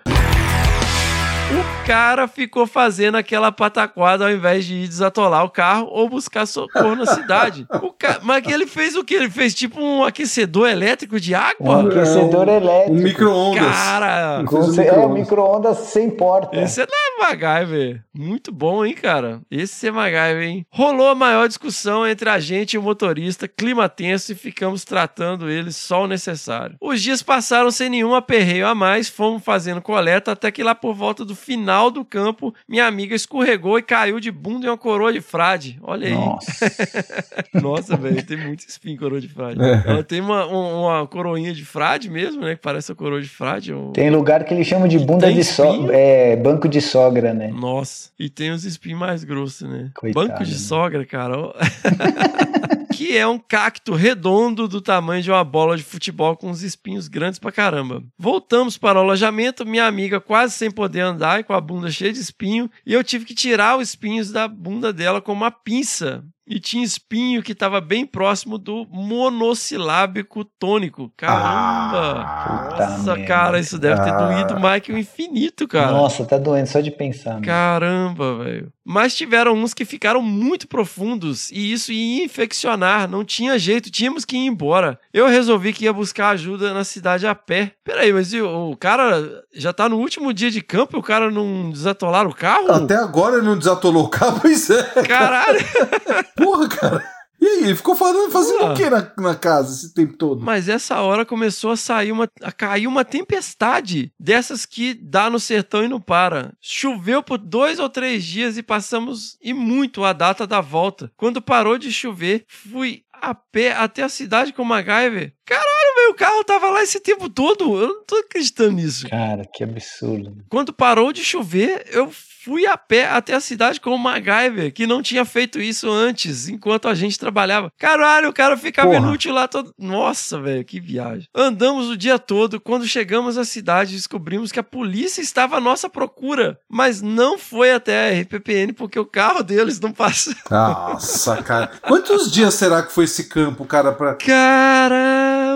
Speaker 1: O cara ficou fazendo aquela pataquada ao invés de ir desatolar o carro ou buscar socorro na cidade. O ca... Mas que ele fez o que? Ele fez tipo um aquecedor elétrico de
Speaker 3: Um
Speaker 1: água?
Speaker 3: aquecedor elétrico.
Speaker 2: Um micro-ondas.
Speaker 1: Cara,
Speaker 2: um
Speaker 3: é,
Speaker 2: micro-ondas.
Speaker 3: micro-ondas sem porta.
Speaker 1: esse é da MacGyver. Muito bom, hein, cara? Esse é MacGyver, hein? Rolou a maior discussão entre a gente e o motorista, clima tenso e ficamos tratando ele só o necessário. Os dias passaram sem nenhum aperreio a mais, fomos fazendo coleta até que lá por volta do final do campo, minha amiga escorregou e caiu de bunda em uma coroa de frade. Olha aí.
Speaker 3: Nossa.
Speaker 1: Nossa, velho, tem muito espinho em coroa de frade.
Speaker 2: É.
Speaker 1: Ela tem uma, um- uma coroinha de frade mesmo, né? Que parece a coroa de frade. um-
Speaker 3: Tem lugar que eles chamam de bunda de sogra. É, banco de sogra, né?
Speaker 1: Nossa, e tem os espinhos mais grossos, né?
Speaker 3: Coitado,
Speaker 1: Banco de
Speaker 3: né?
Speaker 1: sogra, cara. que é um cacto redondo do tamanho de uma bola de futebol com uns espinhos grandes pra caramba. Voltamos para o alojamento, minha amiga quase sem poder andar e com a bunda cheia de espinho, e eu tive que tirar os espinhos da bunda dela com uma pinça. E tinha espinho que estava bem próximo do monossilábico tônico. Caramba!
Speaker 3: Puta
Speaker 1: Nossa,
Speaker 3: merda.
Speaker 1: cara, isso deve ter
Speaker 2: Ah.
Speaker 1: doído mais que o infinito, cara.
Speaker 3: Nossa, tá doendo só de pensar. meu.
Speaker 1: Caramba, velho. Mas tiveram uns que ficaram muito profundos e isso ia infeccionar, não tinha jeito, tínhamos que ir embora. Eu resolvi que ia buscar ajuda na cidade a pé. Peraí, mas e o, o cara já tá no último dia de campo e o cara não desatolar o carro?
Speaker 2: Até agora ele não desatolou o carro, pois é.
Speaker 1: Caralho!
Speaker 2: Porra, cara. E aí, ele ficou falando, fazendo
Speaker 1: Ah.
Speaker 2: o que na, na casa esse tempo todo?
Speaker 1: Mas essa hora começou a sair uma, a cair uma tempestade dessas que dá no sertão e não para. Choveu por dois ou três dias e passamos e muito a data da volta. Quando parou de chover, fui a pé até a cidade com o MacGyver. Caralho, velho, o carro tava lá esse tempo todo. Eu não tô acreditando nisso.
Speaker 3: Cara, que absurdo.
Speaker 1: Quando parou de chover, eu fui a pé até a cidade com o MacGyver, que não tinha feito isso antes, enquanto a gente trabalhava. Caralho, o cara ficava
Speaker 2: Porra.
Speaker 1: inútil lá todo. Nossa, velho, que viagem. Andamos o dia todo. Quando chegamos à cidade, descobrimos que a polícia estava à nossa procura, mas não foi até a RPPN porque o carro deles não passou.
Speaker 2: Nossa, cara. Quantos dias será que foi esse campo, cara, pra.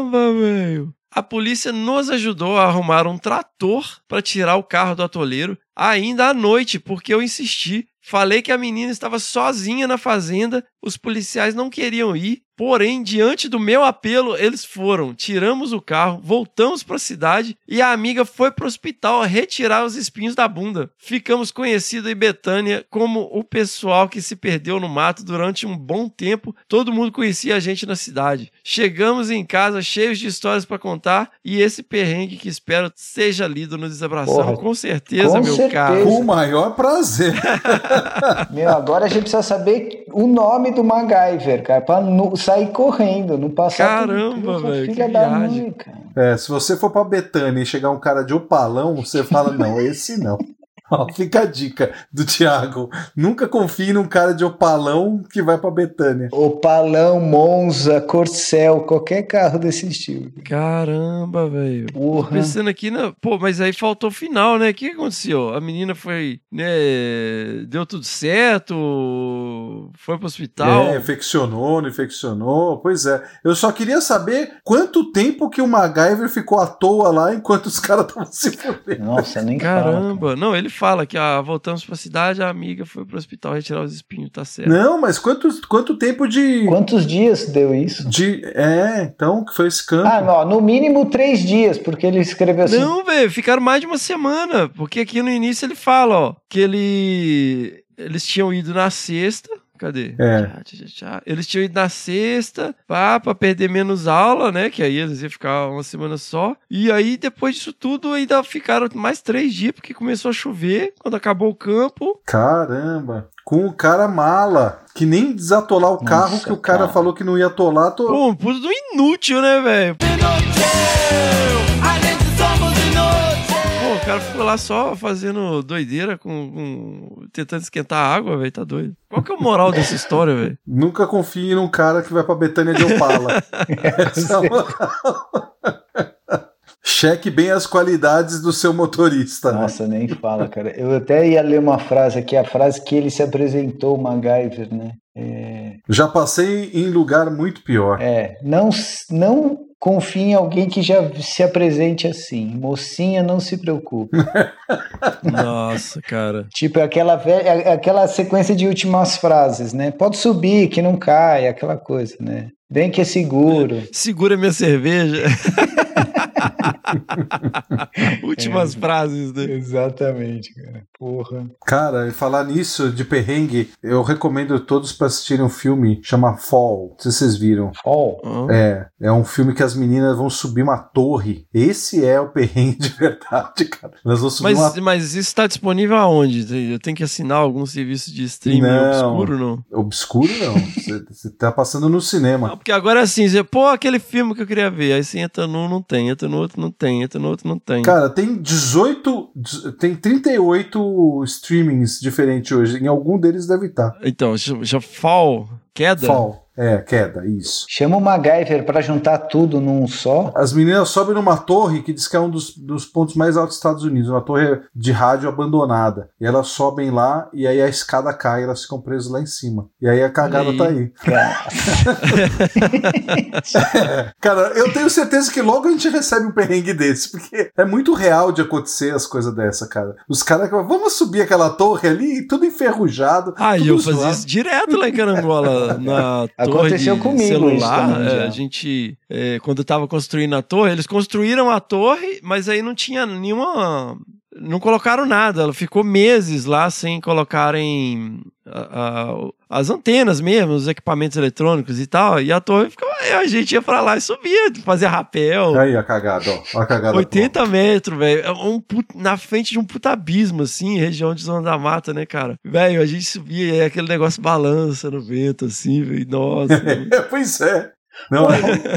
Speaker 1: Caramba, velho. A polícia nos ajudou a arrumar um trator para tirar o carro do atoleiro ainda à noite, porque eu insisti. Falei que a menina estava sozinha na fazenda, os policiais não queriam ir, porém, diante do meu apelo, eles foram. Tiramos o carro, voltamos para a cidade e a amiga foi para o hospital retirar os espinhos da bunda. Ficamos conhecidos em Betânia como o pessoal que se perdeu no mato durante um bom tempo. Todo mundo conhecia a gente na cidade. Chegamos em casa cheios de histórias para contar e esse perrengue que espero seja lido no Desabração.
Speaker 3: Porra,
Speaker 1: com certeza,
Speaker 3: com
Speaker 1: meu
Speaker 3: certeza.
Speaker 1: caro.
Speaker 2: Com o maior prazer.
Speaker 3: Meu, agora a gente precisa saber o nome do MacGyver, cara, pra não sair correndo, não passar. por-
Speaker 1: Caramba, velho,
Speaker 3: Filha
Speaker 1: que
Speaker 3: da
Speaker 1: viagem.
Speaker 3: mãe, cara.
Speaker 2: É, se você for pra Betânia e chegar um cara de opalão, você fala, não, esse não. Ó, fica a dica do Thiago. Nunca confie num cara de opalão que vai pra Betânia.
Speaker 3: Opalão, Monza, Corcel, qualquer carro desse estilo.
Speaker 1: Caramba, velho. Pensando aqui, na... pô, mas aí faltou o final, né? O que aconteceu? A menina foi, né? Deu tudo certo? Foi pro hospital?
Speaker 2: É, infeccionou, não infeccionou. Pois é. Eu só queria saber quanto tempo que o MacGyver ficou à toa lá enquanto os caras estavam se fudendo.
Speaker 3: Nossa, nem fala. cara.
Speaker 1: Caramba, não, ele fala que ah, voltamos pra cidade, a amiga foi pro hospital retirar os espinhos, tá certo.
Speaker 2: Não, mas quanto, quanto tempo de.
Speaker 3: Quantos dias deu isso?
Speaker 2: de é, então, que foi esse campo.
Speaker 3: Ah, não, no mínimo três dias, porque ele escreveu assim.
Speaker 1: Não, velho, ficaram mais de uma semana, porque aqui no início ele fala, ó, que ele eles tinham ido na sexta, cadê?
Speaker 2: É.
Speaker 1: Tchá, tchá, tchá. Eles tinham ido na sexta, pá, pra perder menos aula, né, que aí eles iam ficar uma semana só, e aí depois disso tudo ainda ficaram mais três dias, porque começou a chover, quando acabou o campo,
Speaker 2: Caramba. Com o cara mala, que nem desatolar o carro
Speaker 3: Nossa,
Speaker 2: que o cara,
Speaker 3: cara.
Speaker 2: falou que não ia atolar. To...
Speaker 1: pô, um puto do inútil, né, velho? Cara ficou lá só fazendo doideira, com, com- tentando esquentar a água, velho, tá doido. Qual que é o moral dessa história, velho?
Speaker 2: Nunca confie num cara que vai pra Betânia de Opala. Essa é uma- Cheque bem as qualidades do seu motorista. né?
Speaker 3: Nossa, nem fala, cara. Eu até ia ler uma frase aqui, a frase que ele se apresentou, o MacGyver, né? É,
Speaker 2: Já passei em lugar muito pior.
Speaker 3: é, não, não confie em alguém que já se apresente assim. Mocinha, não se preocupe.
Speaker 1: Nossa, cara.
Speaker 3: Tipo, é aquela, velha, é aquela sequência de últimas frases, né? Pode subir, que não cai, aquela coisa, né? Bem que é seguro.
Speaker 1: Segura minha cerveja. Últimas frases, né?
Speaker 3: Exatamente, cara. Porra.
Speaker 2: Cara, e falar nisso de perrengue, eu recomendo todos para assistirem um filme chama Fall. Não sei se vocês viram.
Speaker 3: Ó,
Speaker 1: Ó.
Speaker 2: É, é um filme que as meninas vão subir uma torre. Esse é o perrengue de verdade, cara. Elas vão subir
Speaker 1: Mas,
Speaker 2: uma
Speaker 1: mas isso tá disponível aonde? Eu tenho que assinar algum serviço de streaming
Speaker 2: Não.
Speaker 1: obscuro, não?
Speaker 2: Obscuro não. Você- tá passando no cinema.
Speaker 1: Não, porque agora assim, você, pô, aquele filme que eu queria ver. Aí você entra num, não tem, entra no outro, não tem, entra no outro, não tem.
Speaker 2: Cara, tem 18. Tem 38 streamings diferentes hoje. Em algum deles deve estar.
Speaker 1: Então, já, já fall, queda?
Speaker 2: Fall. É, queda, isso.
Speaker 3: chama o MacGyver pra juntar tudo num só.
Speaker 2: As meninas sobem numa torre que diz que é um dos, dos pontos mais altos dos Estados Unidos, uma torre de rádio abandonada. E elas sobem lá e aí a escada cai, elas ficam presas lá em cima. E aí a cagada tá
Speaker 1: aí.
Speaker 2: aí.
Speaker 3: Cara,
Speaker 2: eu tenho certeza que logo a gente recebe um perrengue desse, porque é muito real de acontecer as coisas dessa, cara. Os caras, vamos subir aquela torre ali, tudo enferrujado.
Speaker 1: Ah, e
Speaker 2: tudo
Speaker 1: eu fazia
Speaker 2: zoado.
Speaker 1: isso direto lá em Carangola, na torre
Speaker 3: Aconteceu
Speaker 1: de celular.
Speaker 3: também,
Speaker 1: é, a gente, é, quando eu tava construindo a torre, eles construíram a torre, mas aí não tinha nenhuma... Não colocaram nada, ela ficou meses lá sem colocarem a- a- as antenas mesmo, os equipamentos eletrônicos e tal, e a torre ficou... A gente ia pra lá e subia, fazia rapel,
Speaker 2: Aí a cagada, ó. A cagada.
Speaker 1: 80 metros, velho. É um put- na frente de um puta abismo, assim, região de Zona da Mata, né, cara? Velho, a gente subia e aquele negócio balança no vento, assim, velho. Nossa.
Speaker 2: Pois é. Não,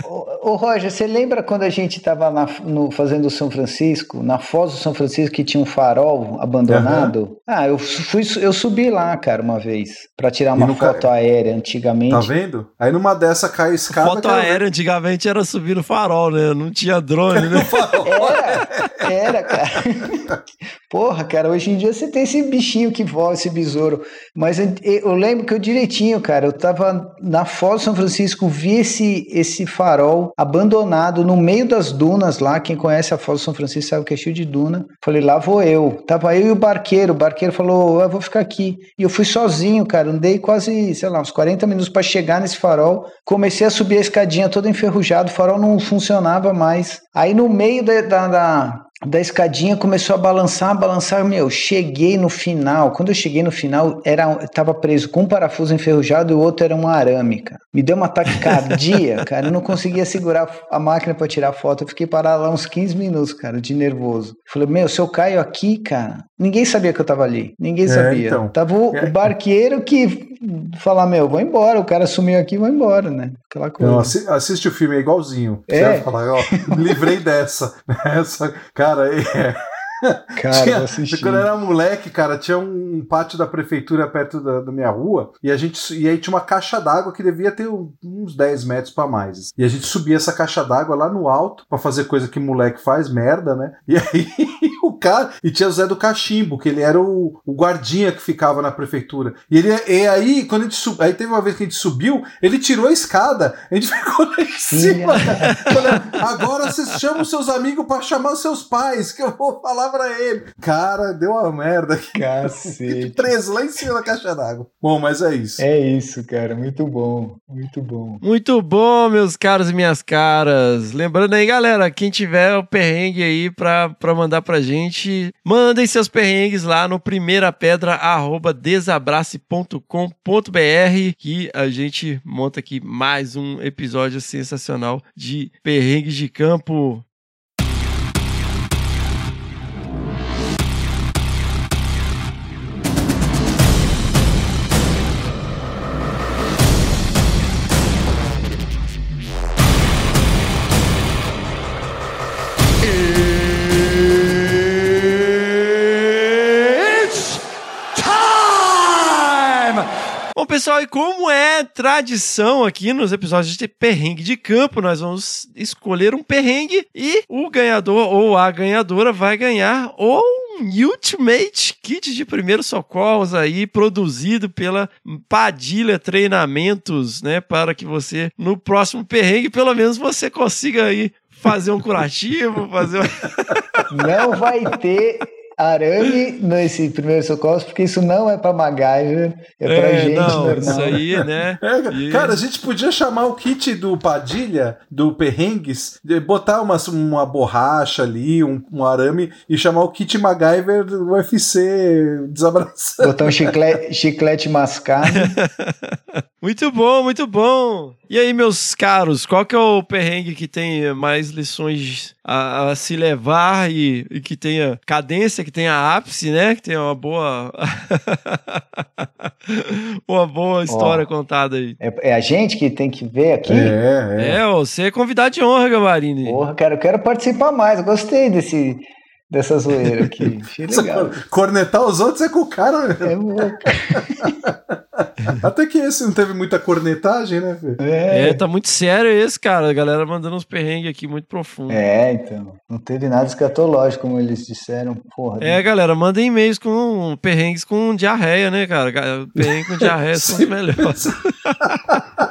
Speaker 3: Ô, ô, Roger, você lembra quando a gente estava no, fazendo o São Francisco, na Foz do São Francisco, que tinha um farol abandonado? Ah, eu, fui, eu subi lá, cara, uma vez, para tirar uma foto ca... aérea antigamente.
Speaker 2: Tá vendo? Aí numa dessa cai a escada.
Speaker 1: Foto aérea antigamente era subir no farol, né? Não tinha drone, né?
Speaker 3: era, era, cara. Porra, cara, hoje em dia você tem esse bichinho que voa, esse besouro. Mas eu, eu lembro que eu direitinho, cara, eu tava na Foz do São Francisco, vi esse, esse farol abandonado no meio das dunas lá. Quem conhece a Foz do São Francisco sabe que é cheio de duna. Falei, lá vou eu. Tava eu e o barqueiro. O barqueiro falou, eu vou ficar aqui. E eu fui sozinho, cara. Andei quase, sei lá, uns 40 minutos para chegar nesse farol. Comecei a subir a escadinha toda enferrujada. O farol não funcionava mais. Aí no meio da, da, da da escadinha começou a balançar, balançar, meu, cheguei no final. Quando eu cheguei no final, era tava preso com um parafuso enferrujado e o outro era um arame, cara. Me deu uma taquicardia, cara, eu não conseguia segurar a máquina para tirar foto. Eu fiquei parado lá uns 15 minutos, cara, de nervoso. Falei, meu, se eu caio aqui, cara, ninguém sabia que eu tava ali. Ninguém é, sabia. Então. Tava o, é. o barqueiro que falar, meu, vou embora, o cara sumiu aqui, vou embora, né? Aquela coisa. Não,
Speaker 2: assiste o filme, é igualzinho.
Speaker 3: É. Você vai
Speaker 2: falar, ó, livrei dessa. Essa, cara, é.
Speaker 3: Cara,
Speaker 2: tinha. Quando eu era moleque, cara, tinha um pátio da prefeitura perto da, da minha rua e a gente e aí tinha uma caixa d'água que devia ter uns 10 metros para mais. E a gente subia essa caixa d'água lá no alto para fazer coisa que moleque faz, merda, né? E aí o cara. E tinha o Zé do Cachimbo, que ele era o, o guardinha que ficava na prefeitura. E, ele, e aí, quando a gente subiu, aí teve uma vez que a gente subiu, ele tirou a escada, a gente ficou lá em cima. Agora vocês chamam seus amigos para chamar os seus pais, que eu vou falar pra ele. Cara, deu uma merda.
Speaker 3: Cacete.
Speaker 2: Preso lá em cima da caixa d'água. Bom, mas é isso.
Speaker 3: É isso, cara. Muito bom. Muito bom.
Speaker 1: Muito bom, meus caros e minhas caras. Lembrando aí, galera, quem tiver o perrengue aí pra, pra mandar pra gente, mandem seus perrengues lá no primeirapedra.desabrace.com.br que a gente monta aqui mais um episódio sensacional de perrengues de campo. Pessoal, e como é tradição aqui nos episódios de perrengue de campo, nós vamos escolher um perrengue e o ganhador ou a ganhadora vai ganhar ou um Ultimate Kit de primeiros socorros aí, produzido pela Padilha Treinamentos, né? Para que você, no próximo perrengue, pelo menos você consiga aí fazer um curativo, fazer.
Speaker 3: Não vai ter arame nesse primeiro socorro, porque isso não é pra MacGyver, é pra é, gente não, normal.
Speaker 1: Isso aí, né?
Speaker 2: É, cara, a gente podia chamar o kit do Padilha, do Perrengues, botar uma, uma borracha ali, um, um arame, e chamar o kit MacGyver do UFC desabraçado.
Speaker 3: Botar um chiclete, chiclete mascado.
Speaker 1: muito bom, muito bom. E aí, meus caros, qual que é o perrengue que tem mais lições a, a se levar e, e, que tenha cadência, que tenha ápice, né? Que tenha uma boa uma boa história contada aí.
Speaker 3: É, é, a gente que tem que ver aqui?
Speaker 1: É, é. é você é convidado de honra, Gavarini.
Speaker 3: Porra, quero, quero participar mais. Eu gostei desse dessa zoeira aqui. Achei legal.
Speaker 2: Cornetar os outros é com o cara. Né? É louco. Até que esse não teve muita cornetagem, né?
Speaker 1: É. é, tá muito sério esse, cara. A galera mandando uns perrengues aqui muito profundos.
Speaker 3: É, então. Não teve nada escatológico, como eles disseram. Porra.
Speaker 1: É, né? galera, mandem e-mails com perrengues com diarreia, né, cara? Perrengue com diarreia são os melhores.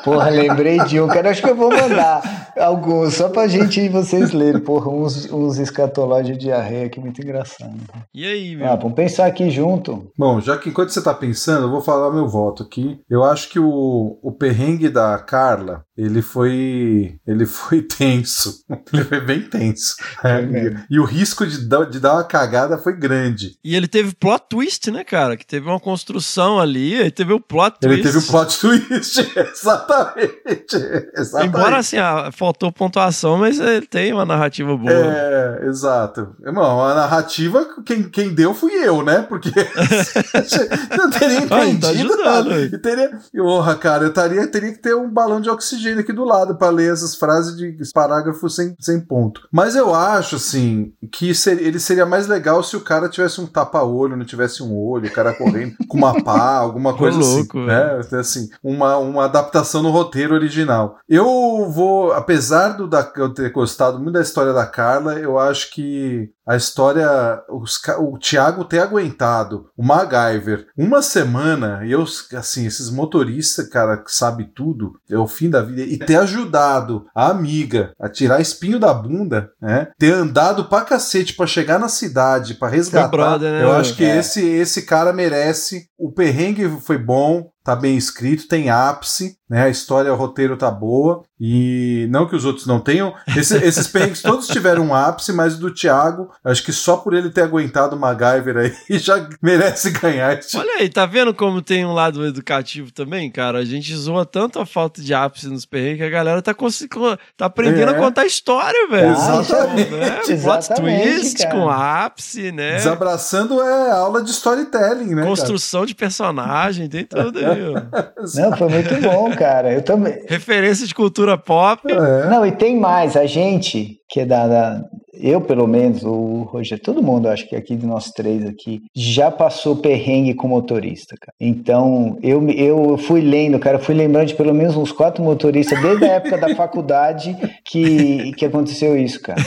Speaker 3: Porra, lembrei de um, cara. Acho que eu vou mandar alguns, só pra gente e vocês lerem. Porra, uns, uns escatológicos de diarreia aqui muito engraçado.
Speaker 1: E aí, meu?
Speaker 3: Ah, vamos pensar aqui junto.
Speaker 2: Bom, já que enquanto você tá pensando, eu vou falar meu voto aqui. Eu acho que o, o perrengue da Carla, ele foi ele foi tenso. Ele foi bem tenso. É, e, e, o risco de dar, de dar uma cagada foi grande.
Speaker 1: E ele teve plot twist, né, cara? Que teve uma construção ali, e teve o plot
Speaker 2: twist. Ele teve o plot twist, exatamente, exatamente.
Speaker 1: Embora assim, ah, faltou pontuação, mas ele tem uma narrativa boa.
Speaker 2: É, exato. Irmão, a narrativa, quem, quem deu fui eu, né? Porque não teria entendido. Ai, tá ajudando. Teria, porra, cara, eu taria, teria que ter um balão de oxigênio corrigindo aqui do lado para ler essas frases de parágrafo sem, sem ponto. Mas eu acho, assim, que ser, ele seria mais legal se o cara tivesse um tapa-olho, não tivesse um olho, o cara correndo com uma pá, alguma coisa
Speaker 1: louco,
Speaker 2: assim. Né? Assim, uma, uma adaptação no roteiro original. Eu vou, apesar do da, eu ter gostado muito da história da Carla, eu acho que a história, os, o Thiago ter aguentado o MacGyver uma semana, e eu, assim, esses motoristas, cara, que sabe tudo, é o fim da vida, e ter ajudado a amiga a tirar espinho da bunda, né? Ter andado pra cacete pra chegar na cidade, pra resgatar.
Speaker 1: brother, né,
Speaker 2: eu acho que
Speaker 3: É.
Speaker 2: esse, esse cara merece. O perrengue foi bom, tá bem escrito, tem ápice, né? A história, o roteiro tá boa. E não que os outros não tenham. Esse- esses perrengues todos tiveram um ápice, mas o do Thiago, acho que só por ele ter aguentado o MacGyver aí já merece ganhar. Esse...
Speaker 1: Olha aí, tá vendo como tem um lado educativo também, cara? A gente zoa tanto a falta de ápice nos perrengues que a galera tá, tá aprendendo
Speaker 2: É.
Speaker 1: a contar história, velho.
Speaker 2: Exatamente.
Speaker 1: Né? Plot twist
Speaker 3: cara.
Speaker 1: com ápice, né?
Speaker 2: Desabraçando é aula de storytelling, né?
Speaker 1: Construção de personagem, tem tudo aí.
Speaker 3: Não, foi muito bom, cara. Eu também.
Speaker 1: Referência de cultura pop.
Speaker 2: cara? É.
Speaker 3: Não, e tem mais. A gente, que é da, Eu, pelo menos, o Roger, todo mundo, acho que aqui de nós três aqui, já passou perrengue com motorista, cara. Então, eu, eu fui lendo, cara, fui lembrando de pelo menos uns quatro motoristas desde a época da faculdade que, que aconteceu isso, cara.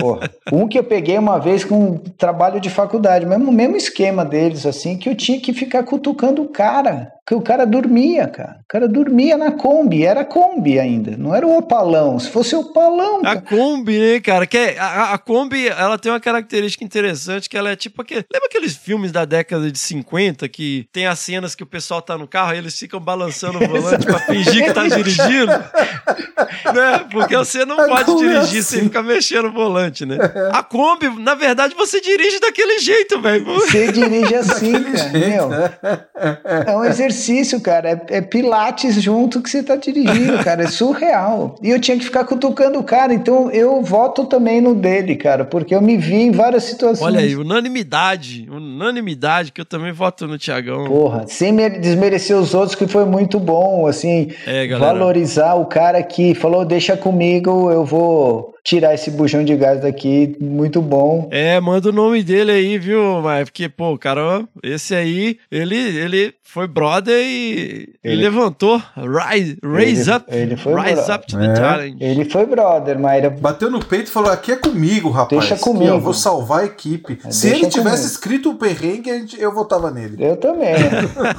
Speaker 3: Porra. Um que eu peguei uma vez com um trabalho de faculdade, mesmo mesmo esquema deles, assim, que eu tinha que ficar cutucando o cara. Que o cara dormia, cara. O cara dormia na Kombi, era Kombi ainda, não era o Opalão. Se fosse o Opalão,
Speaker 1: A
Speaker 3: cara.
Speaker 1: Kombi, né, cara? Que é- a, a Kombi, ela tem uma característica interessante que ela é tipo aquele. Lembra aqueles filmes da década de 50 que tem as cenas que o pessoal tá no carro e eles ficam balançando o volante pra fingir que tá dirigindo? né? Porque você não
Speaker 2: A
Speaker 1: pode
Speaker 2: Kombi é
Speaker 1: dirigir sem
Speaker 2: assim.
Speaker 1: ficar mexendo o volante, né? A Kombi, na verdade, você dirige daquele jeito, velho.
Speaker 3: Você dirige assim, cara. Meu,
Speaker 2: né?
Speaker 3: é um exercício, cara. É, é pilates junto que você tá dirigindo, cara. É surreal. E eu tinha que ficar cutucando o cara. Então eu voto também no dele, cara. Porque eu me vi em várias situações.
Speaker 1: Olha aí, unanimidade. Unanimidade, que eu também voto no Tiagão.
Speaker 3: Porra, sem me- desmerecer os outros, que foi muito bom, assim,
Speaker 1: É,
Speaker 3: valorizar o cara que falou, deixa comigo, eu vou tirar esse bujão de gás daqui, muito bom.
Speaker 1: É, manda o nome dele aí, viu? Mas porque, pô, cara, esse aí, ele, ele foi brother e ele,
Speaker 3: Ele-
Speaker 1: levantou. Rise, raise
Speaker 3: Ele-
Speaker 1: up.
Speaker 3: ele foi
Speaker 1: rise
Speaker 3: brother.
Speaker 1: up to the
Speaker 2: É.
Speaker 1: challenge.
Speaker 3: Ele foi brother, Mayra.
Speaker 2: Bateu no peito e falou: aqui é comigo, rapaz.
Speaker 3: Deixa comigo.
Speaker 2: ó, vou salvar a equipe. Se
Speaker 3: deixa
Speaker 2: ele tivesse
Speaker 3: comigo.
Speaker 2: escrito o perrengue, eu votava nele.
Speaker 3: Eu também.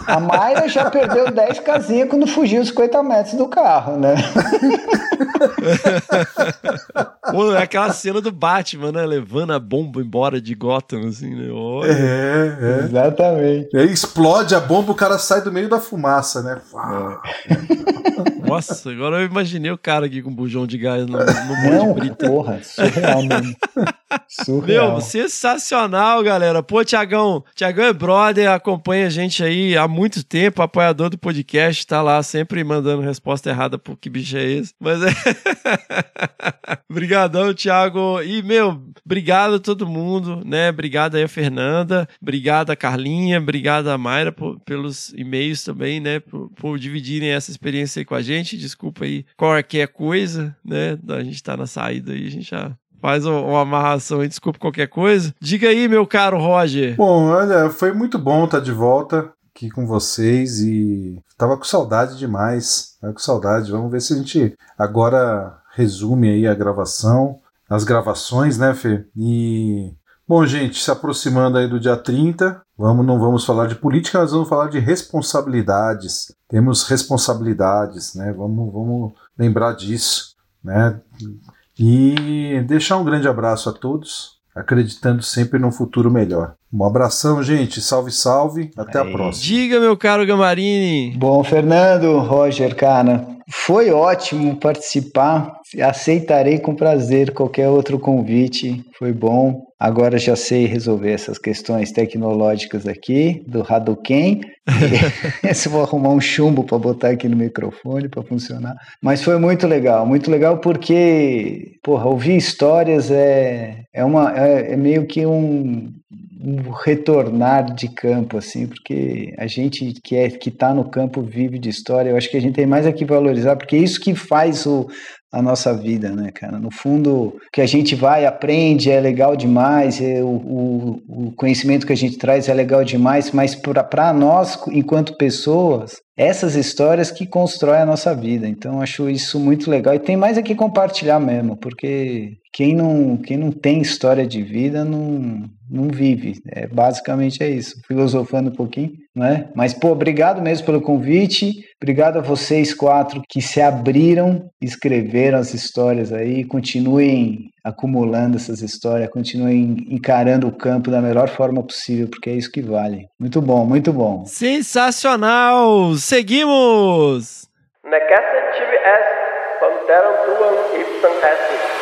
Speaker 3: A Mayra já perdeu 10 casinhas quando fugiu os 50 metros do carro, né?
Speaker 1: Pô, é aquela cena do Batman, né? Levando a bomba embora de Gotham, assim, né? Olha.
Speaker 2: É,
Speaker 3: Exatamente.
Speaker 2: é. Aí explode a bomba, o cara sai do meio da fumaça, né?
Speaker 1: Nossa, agora eu imaginei o cara aqui com um bujão de gás no, no monte
Speaker 3: Não,
Speaker 1: brita.
Speaker 3: porra, surreal mesmo. Surreal.
Speaker 1: Meu, sensacional, galera. Pô, Tiagão, Tiagão é brother, acompanha a gente aí há muito tempo, apoiador do podcast, tá lá sempre mandando resposta errada pro que bicho é esse. Mas é. Obrigadão, Thiago. E, meu, obrigado a todo mundo, né? Obrigado aí a Fernanda, obrigado a Carlinha, obrigado a Mayra por- pelos e-mails também, né? Por, por dividirem essa experiência aí com a gente. Desculpa aí qualquer coisa, né? A gente tá na saída aí, a gente já faz uma, amarração aí, desculpa qualquer coisa. Diga aí, meu caro Roger.
Speaker 2: Bom, olha, foi muito bom estar de volta aqui com vocês e tava com saudade demais. Tava com saudade. Vamos ver se a gente agora resume aí a gravação, as gravações, né, Fê? E bom, gente, se aproximando aí do dia 30, vamos não vamos falar de política, mas vamos falar de responsabilidades. Temos responsabilidades, né? Vamos vamos lembrar disso, né? E deixar um grande abraço a todos, acreditando sempre num futuro melhor. Um abração, gente. Salve, salve. Até a próxima.
Speaker 1: Diga, meu caro Gamarini.
Speaker 3: Bom, Fernando, Roger, cara, foi ótimo participar. Aceitarei com prazer qualquer outro convite. Foi bom. Agora já sei resolver essas questões tecnológicas aqui do Hadouken. Se vou arrumar um chumbo para botar aqui no microfone para funcionar. Mas foi muito legal, muito legal porque, porra, ouvir histórias é, é, uma, é, é meio que um um retornar de campo, assim, porque a gente que é que está no campo vive de história. Eu acho que a gente tem mais aqui valorizar, porque é isso que faz o, a nossa vida, né, cara? No fundo, que a gente vai, aprende, é legal demais, é, o, o, o conhecimento que a gente traz é legal demais, mas para nós, enquanto pessoas, essas histórias que constroem a nossa vida. Então, acho isso muito legal. E tem mais aqui compartilhar mesmo, porque quem não, quem não tem história de vida não, não vive. É, basicamente é isso. Filosofando um pouquinho, né? Mas, pô, obrigado mesmo pelo convite. Obrigado a vocês quatro que se abriram, escreveram as histórias aí. Continuem acumulando essas histórias, continuem encarando o campo da melhor forma possível, porque é isso que vale. Muito bom, muito bom.
Speaker 1: Sensacional! Seguimos!
Speaker 6: Necessity est ponterum tuam ipsam estis.